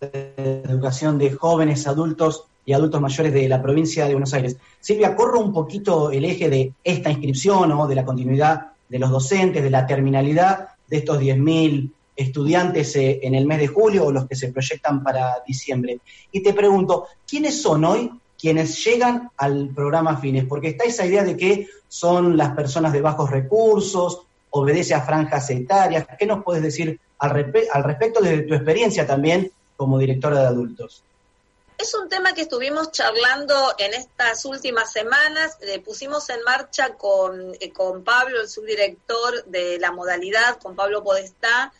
de Educación de Jóvenes, Adultos y Adultos Mayores de la provincia de Buenos Aires. Silvia, corro un poquito el eje de esta inscripción o de la continuidad de los docentes, de la terminalidad de estos 10.000 estudiantes eh, en el mes de julio o los que se proyectan para diciembre. Y te pregunto, ¿quiénes son hoy quienes llegan al programa Fines? Porque está esa idea de que son las personas de bajos recursos, obedece a franjas etarias. ¿Qué nos puedes decir al, al respecto desde tu experiencia también como directora de adultos? Es un tema que estuvimos charlando en estas últimas semanas. Eh, pusimos en marcha con, eh, con Pablo, el subdirector de la modalidad, con Pablo Podestá,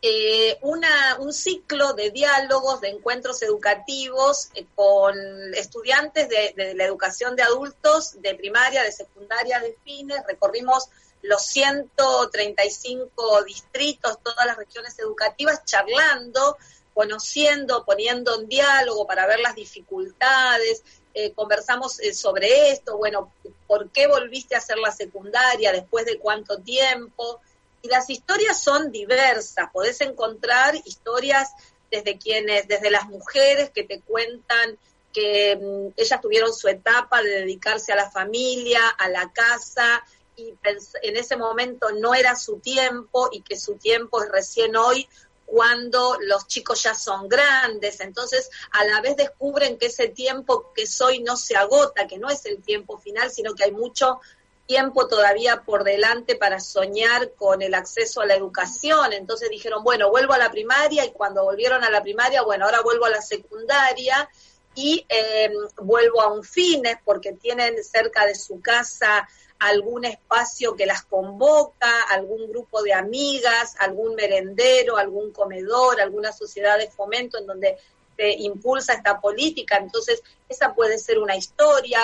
eh, una, un ciclo de diálogos, de encuentros educativos con estudiantes de, de, la educación de adultos, de primaria, de secundaria, de fines. Recorrimos los 135 distritos, todas las regiones educativas, charlando conociendo, poniendo en diálogo para ver las dificultades, eh, conversamos eh, sobre esto, bueno, ¿por qué volviste a hacer la secundaria? ¿Después de cuánto tiempo? Y las historias son diversas, podés encontrar historias desde quienes, desde las mujeres que te cuentan que mm, ellas tuvieron su etapa de dedicarse a la familia, a la casa, y en ese momento no era su tiempo y que su tiempo es recién hoy cuando los chicos ya son grandes, entonces a la vez descubren que ese tiempo que soy no se agota, que no es el tiempo final, sino que hay mucho tiempo todavía por delante para soñar con el acceso a la educación. Entonces dijeron, bueno, vuelvo a la primaria y cuando volvieron a la primaria, bueno, ahora vuelvo a la secundaria y eh, vuelvo a un fines porque tienen cerca de su casa algún espacio que las convoca, algún grupo de amigas, algún merendero, algún comedor, alguna sociedad de fomento en donde se impulsa esta política. Entonces, esa puede ser una historia,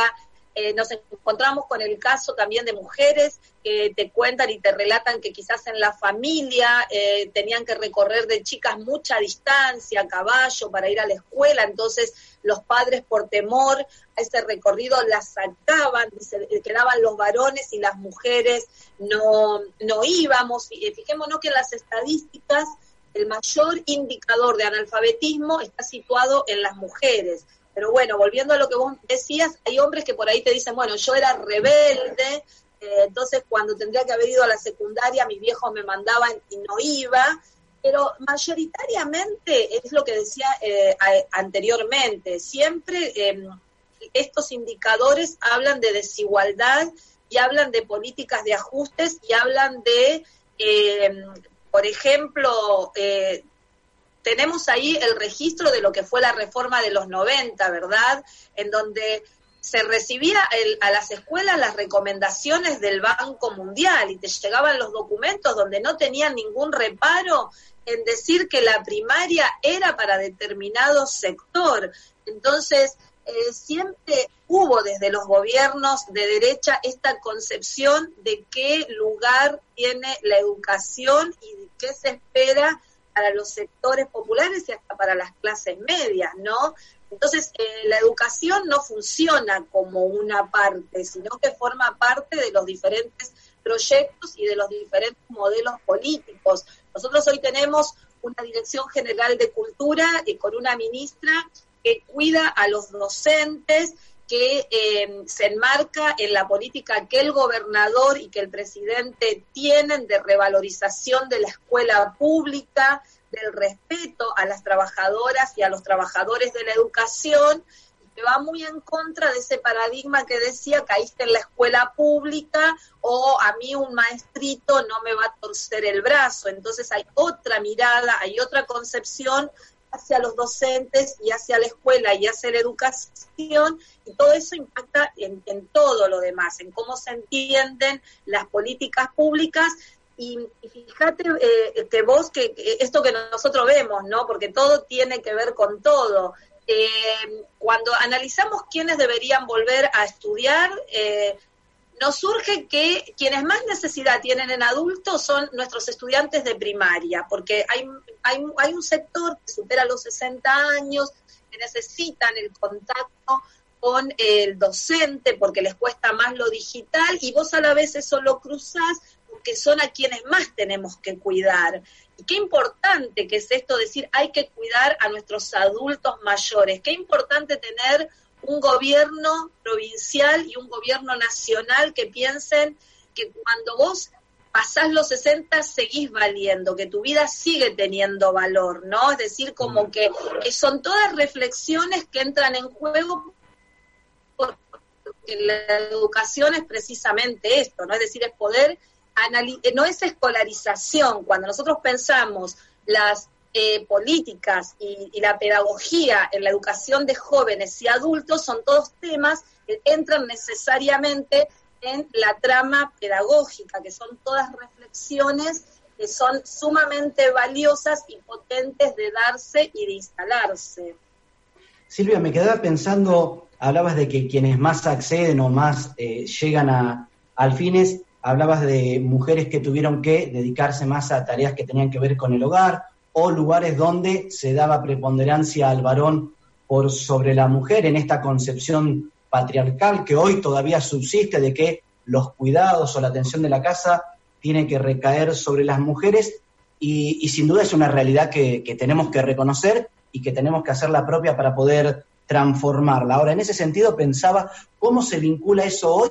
eh, nos encontramos con el caso también de mujeres que te cuentan y te relatan que quizás en la familia eh, tenían que recorrer de chicas mucha distancia a caballo para ir a la escuela, entonces los padres por temor a ese recorrido las sacaban, se quedaban los varones y las mujeres no, no íbamos. Fijémonos que en las estadísticas el mayor indicador de analfabetismo está situado en las mujeres. Pero bueno, volviendo a lo que vos decías, hay hombres que por ahí te dicen, bueno, yo era rebelde, eh, entonces cuando tendría que haber ido a la secundaria, mis viejos me mandaban y no iba, pero mayoritariamente es lo que decía eh, anteriormente, siempre em, estos indicadores hablan de desigualdad y hablan de políticas de ajustes y hablan de, em, por ejemplo, eh, tenemos ahí el registro de lo que fue la reforma de los 90, ¿verdad? En donde se recibía a las escuelas las recomendaciones del Banco Mundial y te llegaban los documentos donde no tenían ningún reparo en decir que la primaria era para determinado sector. Entonces, eh, siempre hubo desde los gobiernos de derecha esta concepción de qué lugar tiene la educación y qué se espera para los sectores populares y hasta para las clases medias, ¿no? Entonces, eh, la educación no funciona como una parte, sino que forma parte de los diferentes proyectos y de los diferentes modelos políticos. Nosotros hoy tenemos una Dirección General de Cultura y con una ministra que cuida a los docentes, que eh, se enmarca en la política que el gobernador y que el presidente tienen de revalorización de la escuela pública, del respeto a las trabajadoras y a los trabajadores de la educación, que va muy en contra de ese paradigma que decía caíste en la escuela pública o a mí un maestrito no me va a torcer el brazo. Entonces hay otra mirada, hay otra concepción hacia los docentes y hacia la escuela y hacia la educación, y todo eso impacta en, todo lo demás, en cómo se entienden las políticas públicas. Y, fíjate eh, que vos, que, esto que nosotros vemos, ¿no? Porque todo tiene que ver con todo. Eh, cuando analizamos quiénes deberían volver a estudiar, eh, nos surge que quienes más necesidad tienen en adultos son nuestros estudiantes de primaria, porque hay, hay, un sector que supera los 60 años, que necesitan el contacto con el docente porque les cuesta más lo digital y vos a la vez eso lo cruzás porque son a quienes más tenemos que cuidar. Y qué importante que es esto, decir, hay que cuidar a nuestros adultos mayores, qué importante tener un gobierno provincial y un gobierno nacional que piensen que cuando vos pasás los 60 seguís valiendo, que tu vida sigue teniendo valor, ¿no? Es decir, como que, son todas reflexiones que entran en juego porque la educación es precisamente esto, ¿no? Es decir, es poder analizar, no es escolarización, cuando nosotros pensamos las eh, políticas y, y, la pedagogía en la educación de jóvenes y adultos son todos temas que entran necesariamente en la trama pedagógica, que son todas reflexiones que son sumamente valiosas y potentes de darse y de instalarse. Silvia, me quedaba pensando, hablabas de que quienes más acceden o más eh, llegan a, al fines, hablabas de mujeres que tuvieron que dedicarse más a tareas que tenían que ver con el hogar o lugares donde se daba preponderancia al varón por sobre la mujer en esta concepción patriarcal que hoy todavía subsiste de que los cuidados o la atención de la casa tiene que recaer sobre las mujeres y, sin duda es una realidad que, tenemos que reconocer y que tenemos que hacer la propia para poder transformarla. Ahora, en ese sentido pensaba cómo se vincula eso hoy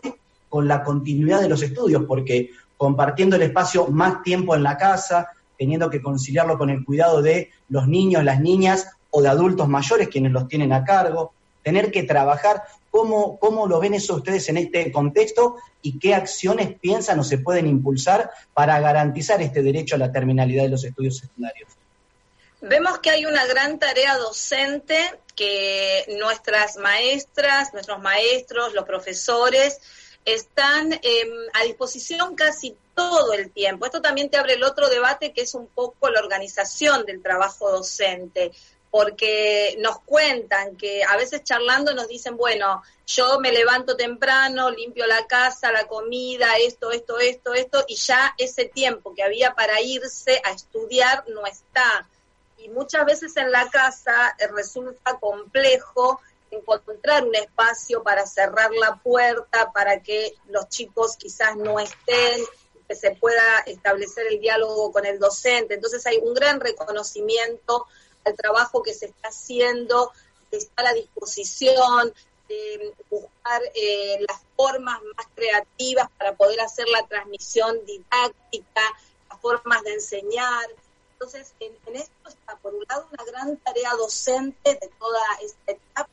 con la continuidad de los estudios, porque compartiendo el espacio más tiempo en la casa, teniendo que conciliarlo con el cuidado de los niños, las niñas o de adultos mayores quienes los tienen a cargo, tener que trabajar. ¿Cómo, ¿Cómo lo ven eso ustedes en este contexto y qué acciones piensan o se pueden impulsar para garantizar este derecho a la terminalidad de los estudios secundarios? Vemos que hay una gran tarea docente que nuestras maestras, nuestros maestros, los profesores, están em, a disposición casi todo el tiempo. Esto también te abre el otro debate que es un poco la organización del trabajo docente porque nos cuentan que a veces charlando nos dicen, bueno, yo me levanto temprano, limpio la casa, la comida, esto, esto, esto, esto, y ya ese tiempo que había para irse a estudiar no está. Y muchas veces en la casa eh, resulta complejo encontrar un espacio para cerrar la puerta, para que los chicos quizás no estén, que se pueda establecer el diálogo con el docente. Entonces hay un gran reconocimiento al trabajo que se está haciendo, de estar a disposición, de buscar eh, las formas más creativas para poder hacer la transmisión didáctica, las formas de enseñar. Entonces, en, esto está, por un lado, una gran tarea docente de toda esta etapa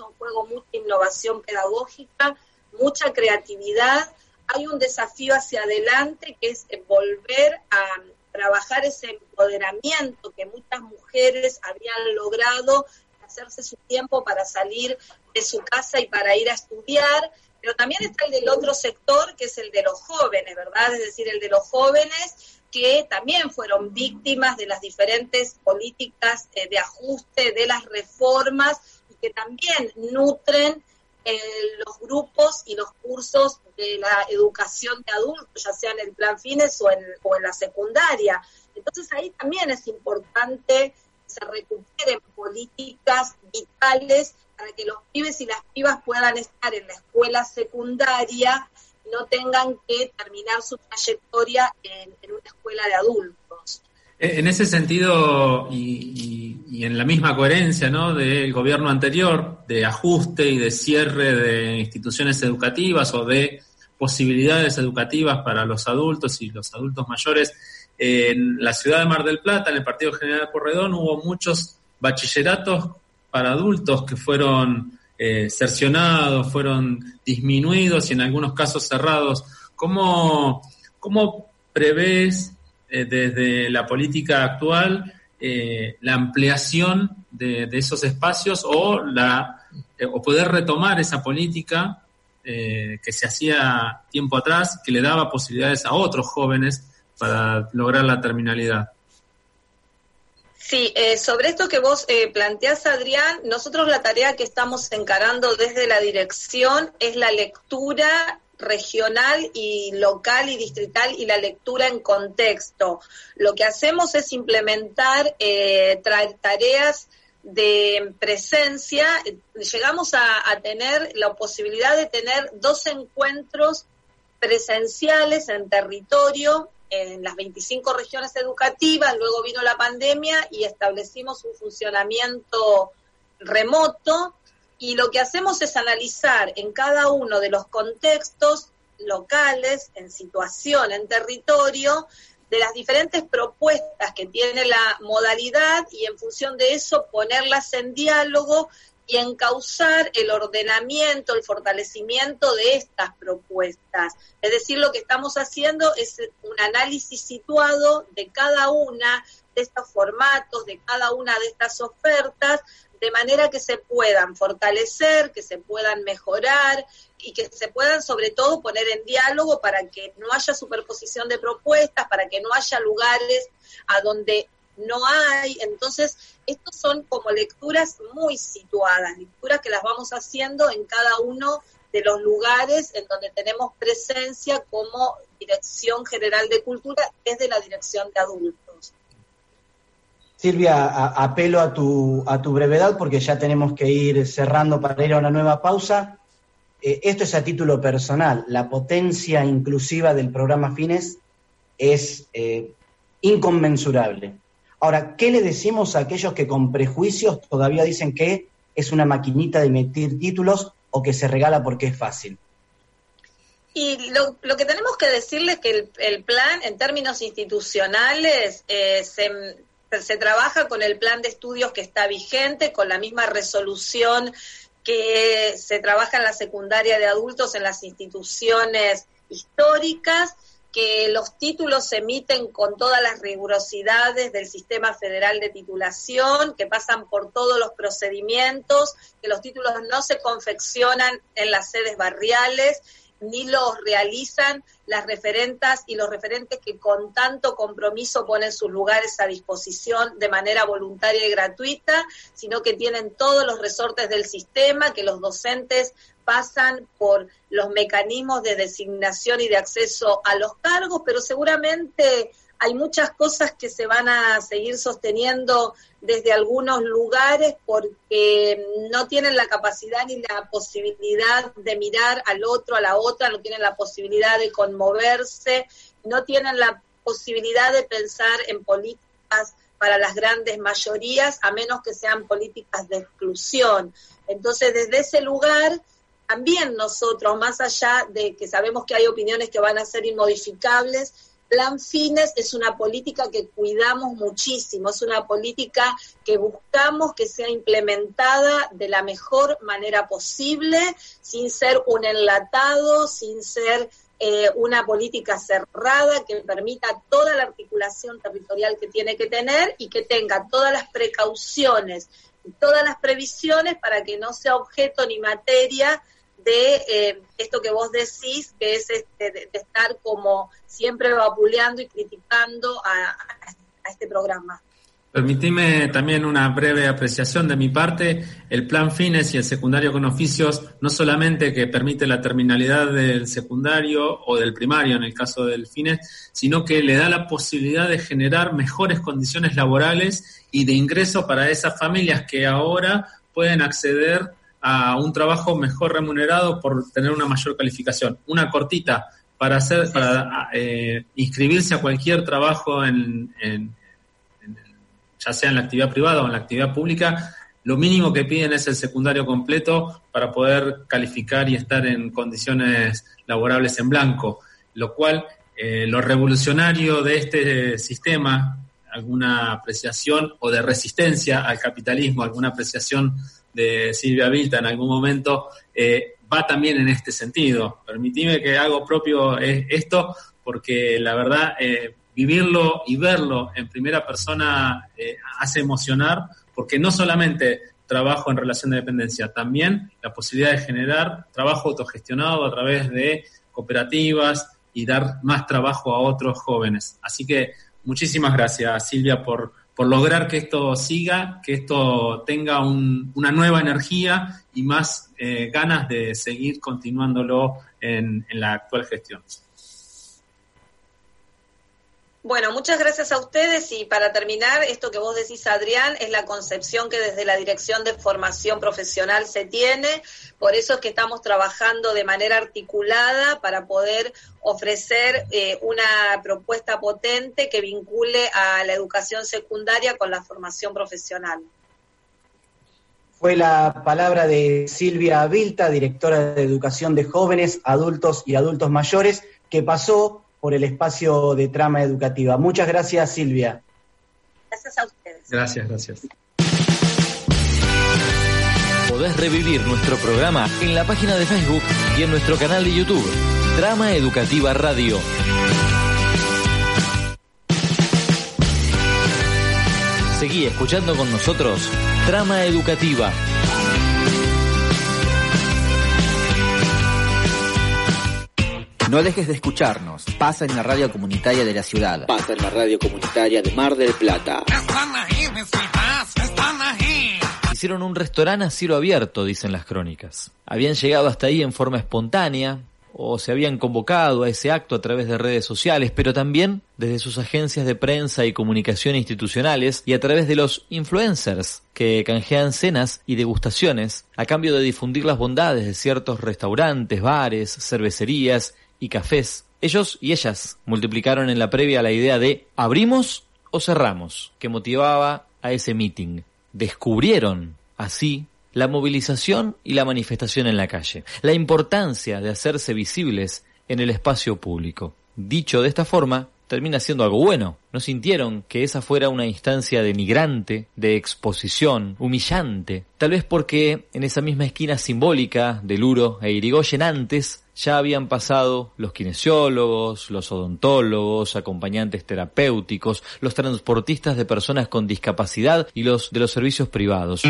en juego mucha innovación pedagógica, mucha creatividad. Hay un desafío hacia adelante que es volver a trabajar ese empoderamiento que muchas mujeres habían logrado, hacerse su tiempo para salir de su casa y para ir a estudiar, pero también está el del otro sector, que es el de los jóvenes, ¿verdad? Es decir, el de los jóvenes que también fueron víctimas de las diferentes políticas eh, de ajuste, de las reformas, también nutren los grupos y los cursos de la educación de adultos, ya sea en el plan fines o en, o en la secundaria. Entonces ahí también es importante que se recuperen políticas vitales para que los pibes y las pibas puedan estar en la escuela secundaria y no tengan que terminar su trayectoria en una escuela de adultos. Eh, en ese sentido, y, en la misma coherencia ¿no? del gobierno anterior, de ajuste y de cierre de instituciones educativas o de posibilidades educativas para los adultos y los adultos mayores, en la ciudad de Mar del Plata, en el Partido General Corredón, hubo muchos bachilleratos para adultos que fueron eh, cercionados, fueron disminuidos y en algunos casos cerrados. ¿Cómo, cómo prevés eh, desde la política actual eh, la ampliación de, esos espacios o, la, eh, o poder retomar esa política que se hacía tiempo atrás, que le daba posibilidades a otros jóvenes para lograr la terminalidad. Sí, sobre esto que vos eh, planteás, Adrián, nosotros la tarea que estamos encarando desde la dirección es la lectura regional y local y distrital y la lectura en contexto. Lo que hacemos es implementar eh, tareas de presencia, llegamos a, a, tener la posibilidad de tener dos encuentros presenciales en territorio en las 25 regiones educativas, luego vino la pandemia y establecimos un funcionamiento remoto y lo que hacemos es analizar en cada uno de los contextos locales, en situación, en territorio, de las diferentes propuestas que tiene la modalidad y en función de eso ponerlas en diálogo y encauzar el ordenamiento, el fortalecimiento de estas propuestas. Es decir, lo que estamos haciendo es un análisis situado de cada una de estos formatos, de cada una de estas ofertas, de manera que se puedan fortalecer, que se puedan mejorar y que se puedan sobre todo poner en diálogo para que no haya superposición de propuestas, para que no haya lugares a donde no hay. Entonces, estos son como lecturas muy situadas, lecturas que las vamos haciendo en cada uno de los lugares en donde tenemos presencia como Dirección General de Cultura desde la Dirección de Adultos. Silvia, apelo a tu, a tu brevedad porque ya tenemos que ir cerrando para ir a una nueva pausa. Eh, esto es a título personal. La potencia inclusiva del programa Fines es eh, inconmensurable. Ahora, ¿qué le decimos a aquellos que con prejuicios todavía dicen que es una maquinita de emitir títulos o que se regala porque es fácil? Y lo, que tenemos que decirles es que el, plan, en términos institucionales, eh, se, se trabaja con el plan de estudios que está vigente, con la misma resolución que se trabaja en la secundaria de adultos en las instituciones históricas que los títulos se emiten con todas las rigurosidades del sistema federal de titulación, que pasan por todos los procedimientos, que los títulos no se confeccionan en las sedes barriales, ni los realizan las referentas y los referentes que con tanto compromiso ponen sus lugares a disposición de manera voluntaria y gratuita, sino que tienen todos los resortes del sistema, que los docentes pasan por los mecanismos de designación y de acceso a los cargos, pero seguramente hay muchas cosas que se van a seguir sosteniendo desde algunos lugares porque no tienen la capacidad ni la posibilidad de mirar al otro, a la otra, no tienen la posibilidad de conmoverse, no tienen la posibilidad de pensar en políticas para las grandes mayorías, a menos que sean políticas de exclusión. Entonces, desde ese lugar, también nosotros, más allá de que sabemos que hay opiniones que van a ser inmodificables, Plan Fines es una política que cuidamos muchísimo, es una política que buscamos que sea implementada de la mejor manera posible, sin ser un enlatado, sin ser eh, una política cerrada que permita toda la articulación territorial que tiene que tener y que tenga todas las precauciones y todas las previsiones para que no sea objeto ni materia de eh, esto que vos decís, que es este, de, estar como siempre vapuleando y criticando a, este programa. Permitime también una breve apreciación de mi parte. El plan Fines y el secundario con oficios no solamente que permite la terminalidad del secundario o del primario en el caso del Fines, sino que le da la posibilidad de generar mejores condiciones laborales y de ingreso para esas familias que ahora pueden acceder a un trabajo mejor remunerado por tener una mayor calificación. Una cortita para hacer, para eh, inscribirse a cualquier trabajo en, ya sea en la actividad privada o en la actividad pública, lo mínimo que piden es el secundario completo para poder calificar y estar en condiciones laborables en blanco, lo cual eh, lo revolucionario de este sistema, alguna apreciación o de resistencia al capitalismo, alguna apreciación de Silvia Vilta en algún momento, eh, va también en este sentido. Permitime que hago propio eh, esto porque la verdad eh, vivirlo y verlo en primera persona hace emocionar porque no solamente trabajo en relación de dependencia, también la posibilidad de generar trabajo autogestionado a través de cooperativas y dar más trabajo a otros jóvenes. Así que muchísimas gracias Silvia por por lograr que esto siga, que esto tenga una nueva energía y más eh, ganas de seguir continuándolo en, la actual gestión. Bueno, muchas gracias a ustedes y para terminar, esto que vos decís, Adrián, es la concepción que desde la Dirección de Formación Profesional se tiene, por eso es que estamos trabajando de manera articulada para poder ofrecer eh, una propuesta potente que vincule a la educación secundaria con la formación profesional. Fue la palabra de Silvia Vilta, directora de Educación de Jóvenes, Adultos y Adultos Mayores, que pasó por el espacio de trama educativa. Muchas gracias, Silvia. Gracias a ustedes. Gracias, gracias. Podés revivir nuestro programa en la página de Facebook y en nuestro canal de YouTube, Trama Educativa Radio. Seguí escuchando con nosotros Trama Educativa. No dejes de escucharnos. Pasa en la radio comunitaria de la ciudad. Pasa en la radio comunitaria de Mar del Plata. Están ahí, mis hijas, están ahí. Hicieron un restaurante a cielo abierto, dicen las crónicas. Habían llegado hasta ahí en forma espontánea o se habían convocado a ese acto a través de redes sociales, pero también desde sus agencias de prensa y comunicación institucionales y a través de los influencers que canjean cenas y degustaciones a cambio de difundir las bondades de ciertos restaurantes, bares, cervecerías y cafés. Ellos y ellas multiplicaron en la previa la idea de abrimos o cerramos, que motivaba a ese meeting. Descubrieron así la movilización y la manifestación en la calle, la importancia de hacerse visibles en el espacio público. Dicho de esta forma, termina siendo algo bueno. No sintieron que esa fuera una instancia denigrante, de exposición, humillante. Tal vez porque en esa misma esquina simbólica de Luro e Irigoyen antes ya habían pasado los kinesiólogos, los odontólogos, acompañantes terapéuticos, los transportistas de personas con discapacidad y los de los servicios privados.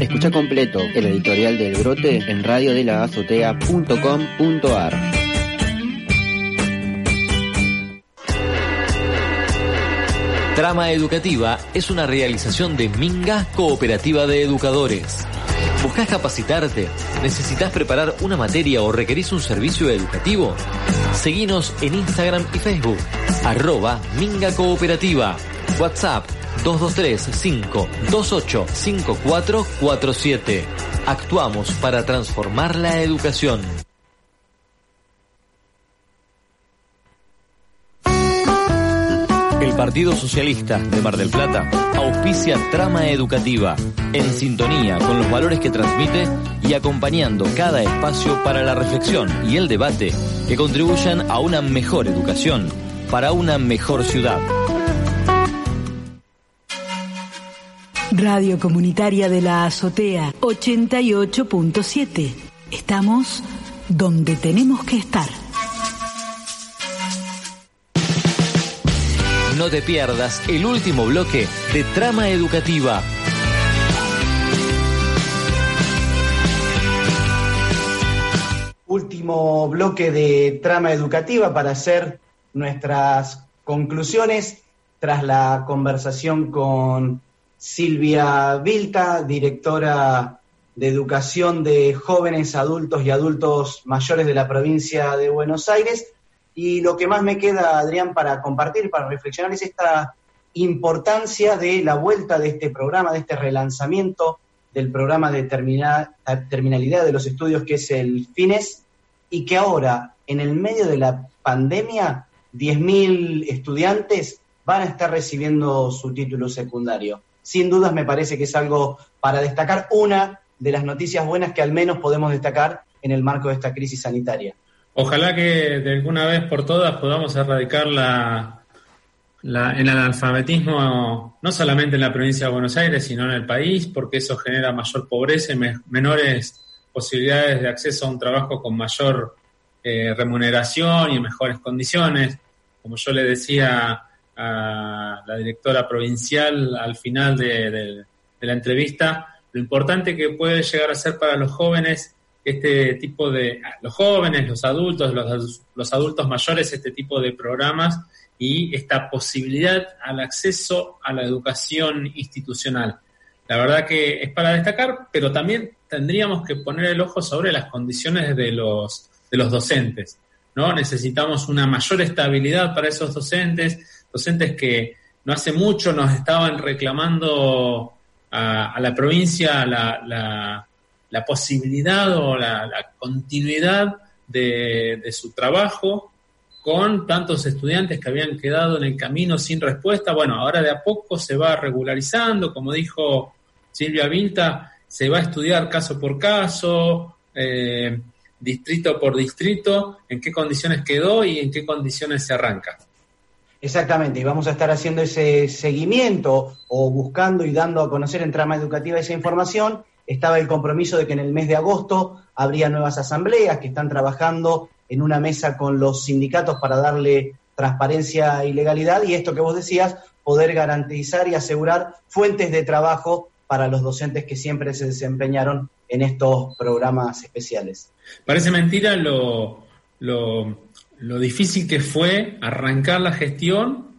Escucha completo el editorial del brote en radiodelazotea.com.ar. Trama Educativa es una realización de Minga Cooperativa de Educadores. ¿Buscas capacitarte? ¿Necesitas preparar una materia o requerís un servicio educativo? Seguinos en Instagram y Facebook, arroba Minga Cooperativa, WhatsApp 223-528-5447. Actuamos para transformar la educación. Partido Socialista de Mar del Plata auspicia Trama Educativa, en sintonía con los valores que transmite y acompañando cada espacio para la reflexión y el debate que contribuyan a una mejor educación para una mejor ciudad. Radio Comunitaria de la Azotea 88.7. Estamos donde tenemos que estar. No te pierdas el último bloque de Trama Educativa. Último bloque de trama educativa para hacer nuestras conclusiones tras la conversación con Silvia Vilta, directora de Educación de Jóvenes, Adultos y Adultos Mayores de la provincia de Buenos Aires. Y lo que más me queda, Adrián, para compartir, para reflexionar, es esta importancia de la vuelta de este programa, de este relanzamiento del programa de termina- terminalidad de los estudios que es el FINES, y que ahora, en el medio de la pandemia, 10.000 estudiantes van a estar recibiendo su título secundario. Sin dudas me parece que es algo para destacar, una de las noticias buenas que al menos podemos destacar en el marco de esta crisis sanitaria. Ojalá que de alguna vez por todas podamos erradicar la, la- el analfabetismo no solamente en la provincia de Buenos Aires, sino en el país, porque eso genera mayor pobreza y me- menores posibilidades de acceso a un trabajo con mayor eh, remuneración y mejores condiciones. Como yo le decía a la directora provincial al final de la entrevista, lo importante que puede llegar a ser para los jóvenes este tipo de, los jóvenes, los adultos, los, los adultos mayores, este tipo de programas y esta posibilidad al acceso a la educación institucional. La verdad que es para destacar, pero también tendríamos que poner el ojo sobre las condiciones de los, de los docentes. ¿no? Necesitamos una mayor estabilidad para esos docentes, docentes que no hace mucho nos estaban reclamando a, la provincia la, la, posibilidad o la, continuidad de, de, su trabajo con tantos estudiantes que habían quedado en el camino sin respuesta. Bueno, ahora de a poco se va regularizando, como dijo Silvia Vinta, se va a estudiar caso por caso, eh, distrito por distrito, en qué condiciones quedó y en qué condiciones se arranca. Exactamente, y vamos a estar haciendo ese seguimiento o buscando y dando a conocer en trama educativa esa información. Estaba el compromiso de que en el mes de agosto habría nuevas asambleas que están trabajando en una mesa con los sindicatos para darle transparencia y legalidad y esto que vos decías, poder garantizar y asegurar fuentes de trabajo para los docentes que siempre se desempeñaron en estos programas especiales. Parece mentira lo, lo, difícil que fue arrancar la gestión,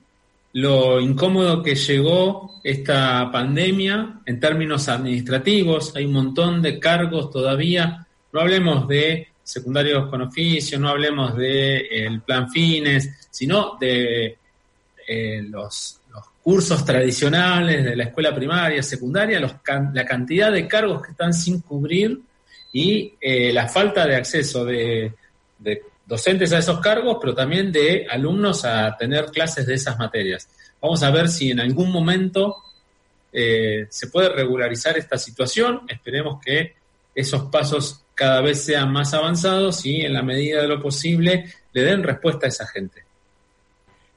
lo incómodo que llegó esta pandemia en términos administrativos. Hay un montón de cargos todavía. No hablemos de secundarios con oficio, no hablemos de el plan fines, sino de eh, los cursos tradicionales de la escuela primaria, secundaria, la cantidad de cargos que están sin cubrir y eh, la falta de acceso de, docentes a esos cargos, pero también de alumnos a tener clases de esas materias. Vamos a ver si en algún momento eh, se puede regularizar esta situación. Esperemos que esos pasos cada vez sean más avanzados y en la medida de lo posible le den respuesta a esa gente.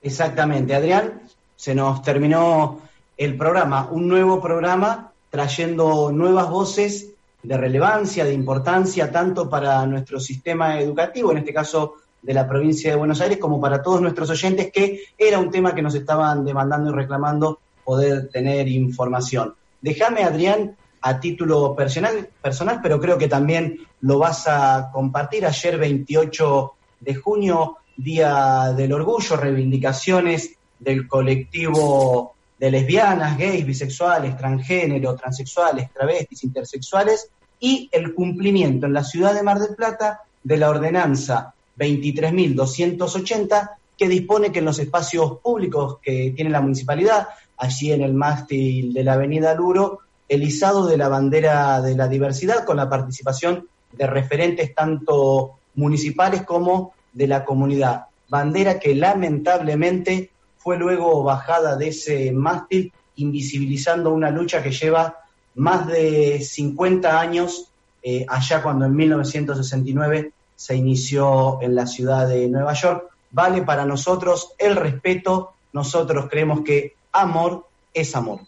Exactamente, Adrián se nos terminó el programa, un nuevo programa trayendo nuevas voces de relevancia, de importancia, tanto para nuestro sistema educativo, en este caso de la provincia de Buenos Aires, como para todos nuestros oyentes, que era un tema que nos estaban demandando y reclamando poder tener información. Déjame, Adrián, a título personal, personal, pero creo que también lo vas a compartir. Ayer, 28 de junio, Día del Orgullo, reivindicaciones del colectivo de lesbianas, gays, bisexuales, transgénero, transexuales, travestis, intersexuales y el cumplimiento en la ciudad de Mar del Plata de la ordenanza 23.280 que dispone que en los espacios públicos que tiene la municipalidad, allí en el mástil de la avenida Luro, el izado de la bandera de la diversidad con la participación de referentes tanto municipales como de la comunidad. Bandera que lamentablemente fue luego bajada de ese mástil, invisibilizando una lucha que lleva más de 50 años, eh, allá cuando en 1969 se inició en la ciudad de Nueva York. Vale para nosotros el respeto, nosotros creemos que amor es amor.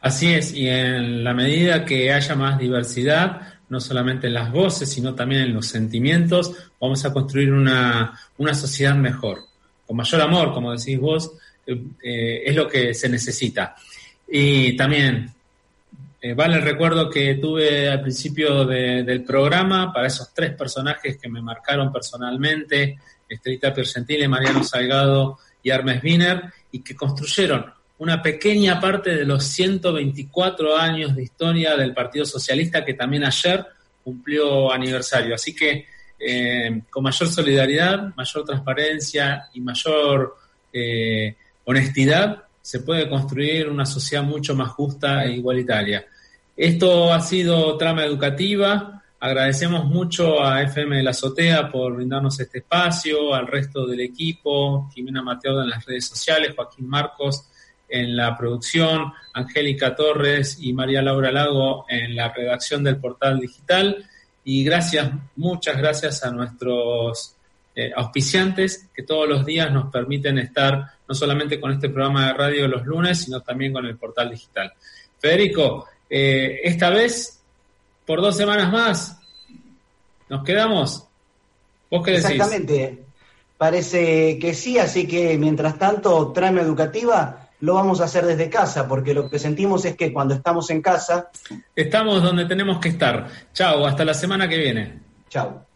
Así es, y en la medida que haya más diversidad, no solamente en las voces, sino también en los sentimientos, vamos a construir una, una sociedad mejor, con mayor amor, como decís vos, eh, es lo que se necesita. Y también eh, vale el recuerdo que tuve al principio del programa para esos tres personajes que me marcaron personalmente, Estrita Piergentile, Mariano Salgado y Armes Wiener, y que construyeron una pequeña parte de los 124 años de historia del Partido Socialista que también ayer cumplió aniversario. Así que eh, con mayor solidaridad, mayor transparencia y mayor honestidad se puede construir una sociedad mucho más justa e igualitaria. Esto ha sido Trama Educativa. Agradecemos mucho a FM de la Azotea por brindarnos este espacio, al resto del equipo, Jimena Mateo en las redes sociales, Joaquín Marcos en la producción, Angélica Torres y María Laura Lago en la redacción del portal digital. Y gracias, muchas gracias a nuestros eh, auspiciantes que todos los días nos permiten estar no solamente con este programa de radio los lunes, sino también con el portal digital. Federico, eh, esta vez, por dos semanas más, ¿nos quedamos? ¿Vos qué decís? Exactamente, parece que sí, así que mientras tanto, trama educativa lo vamos a hacer desde casa, porque lo que sentimos es que cuando estamos en casa... Estamos donde tenemos que estar. Chao, hasta la semana que viene. Chao.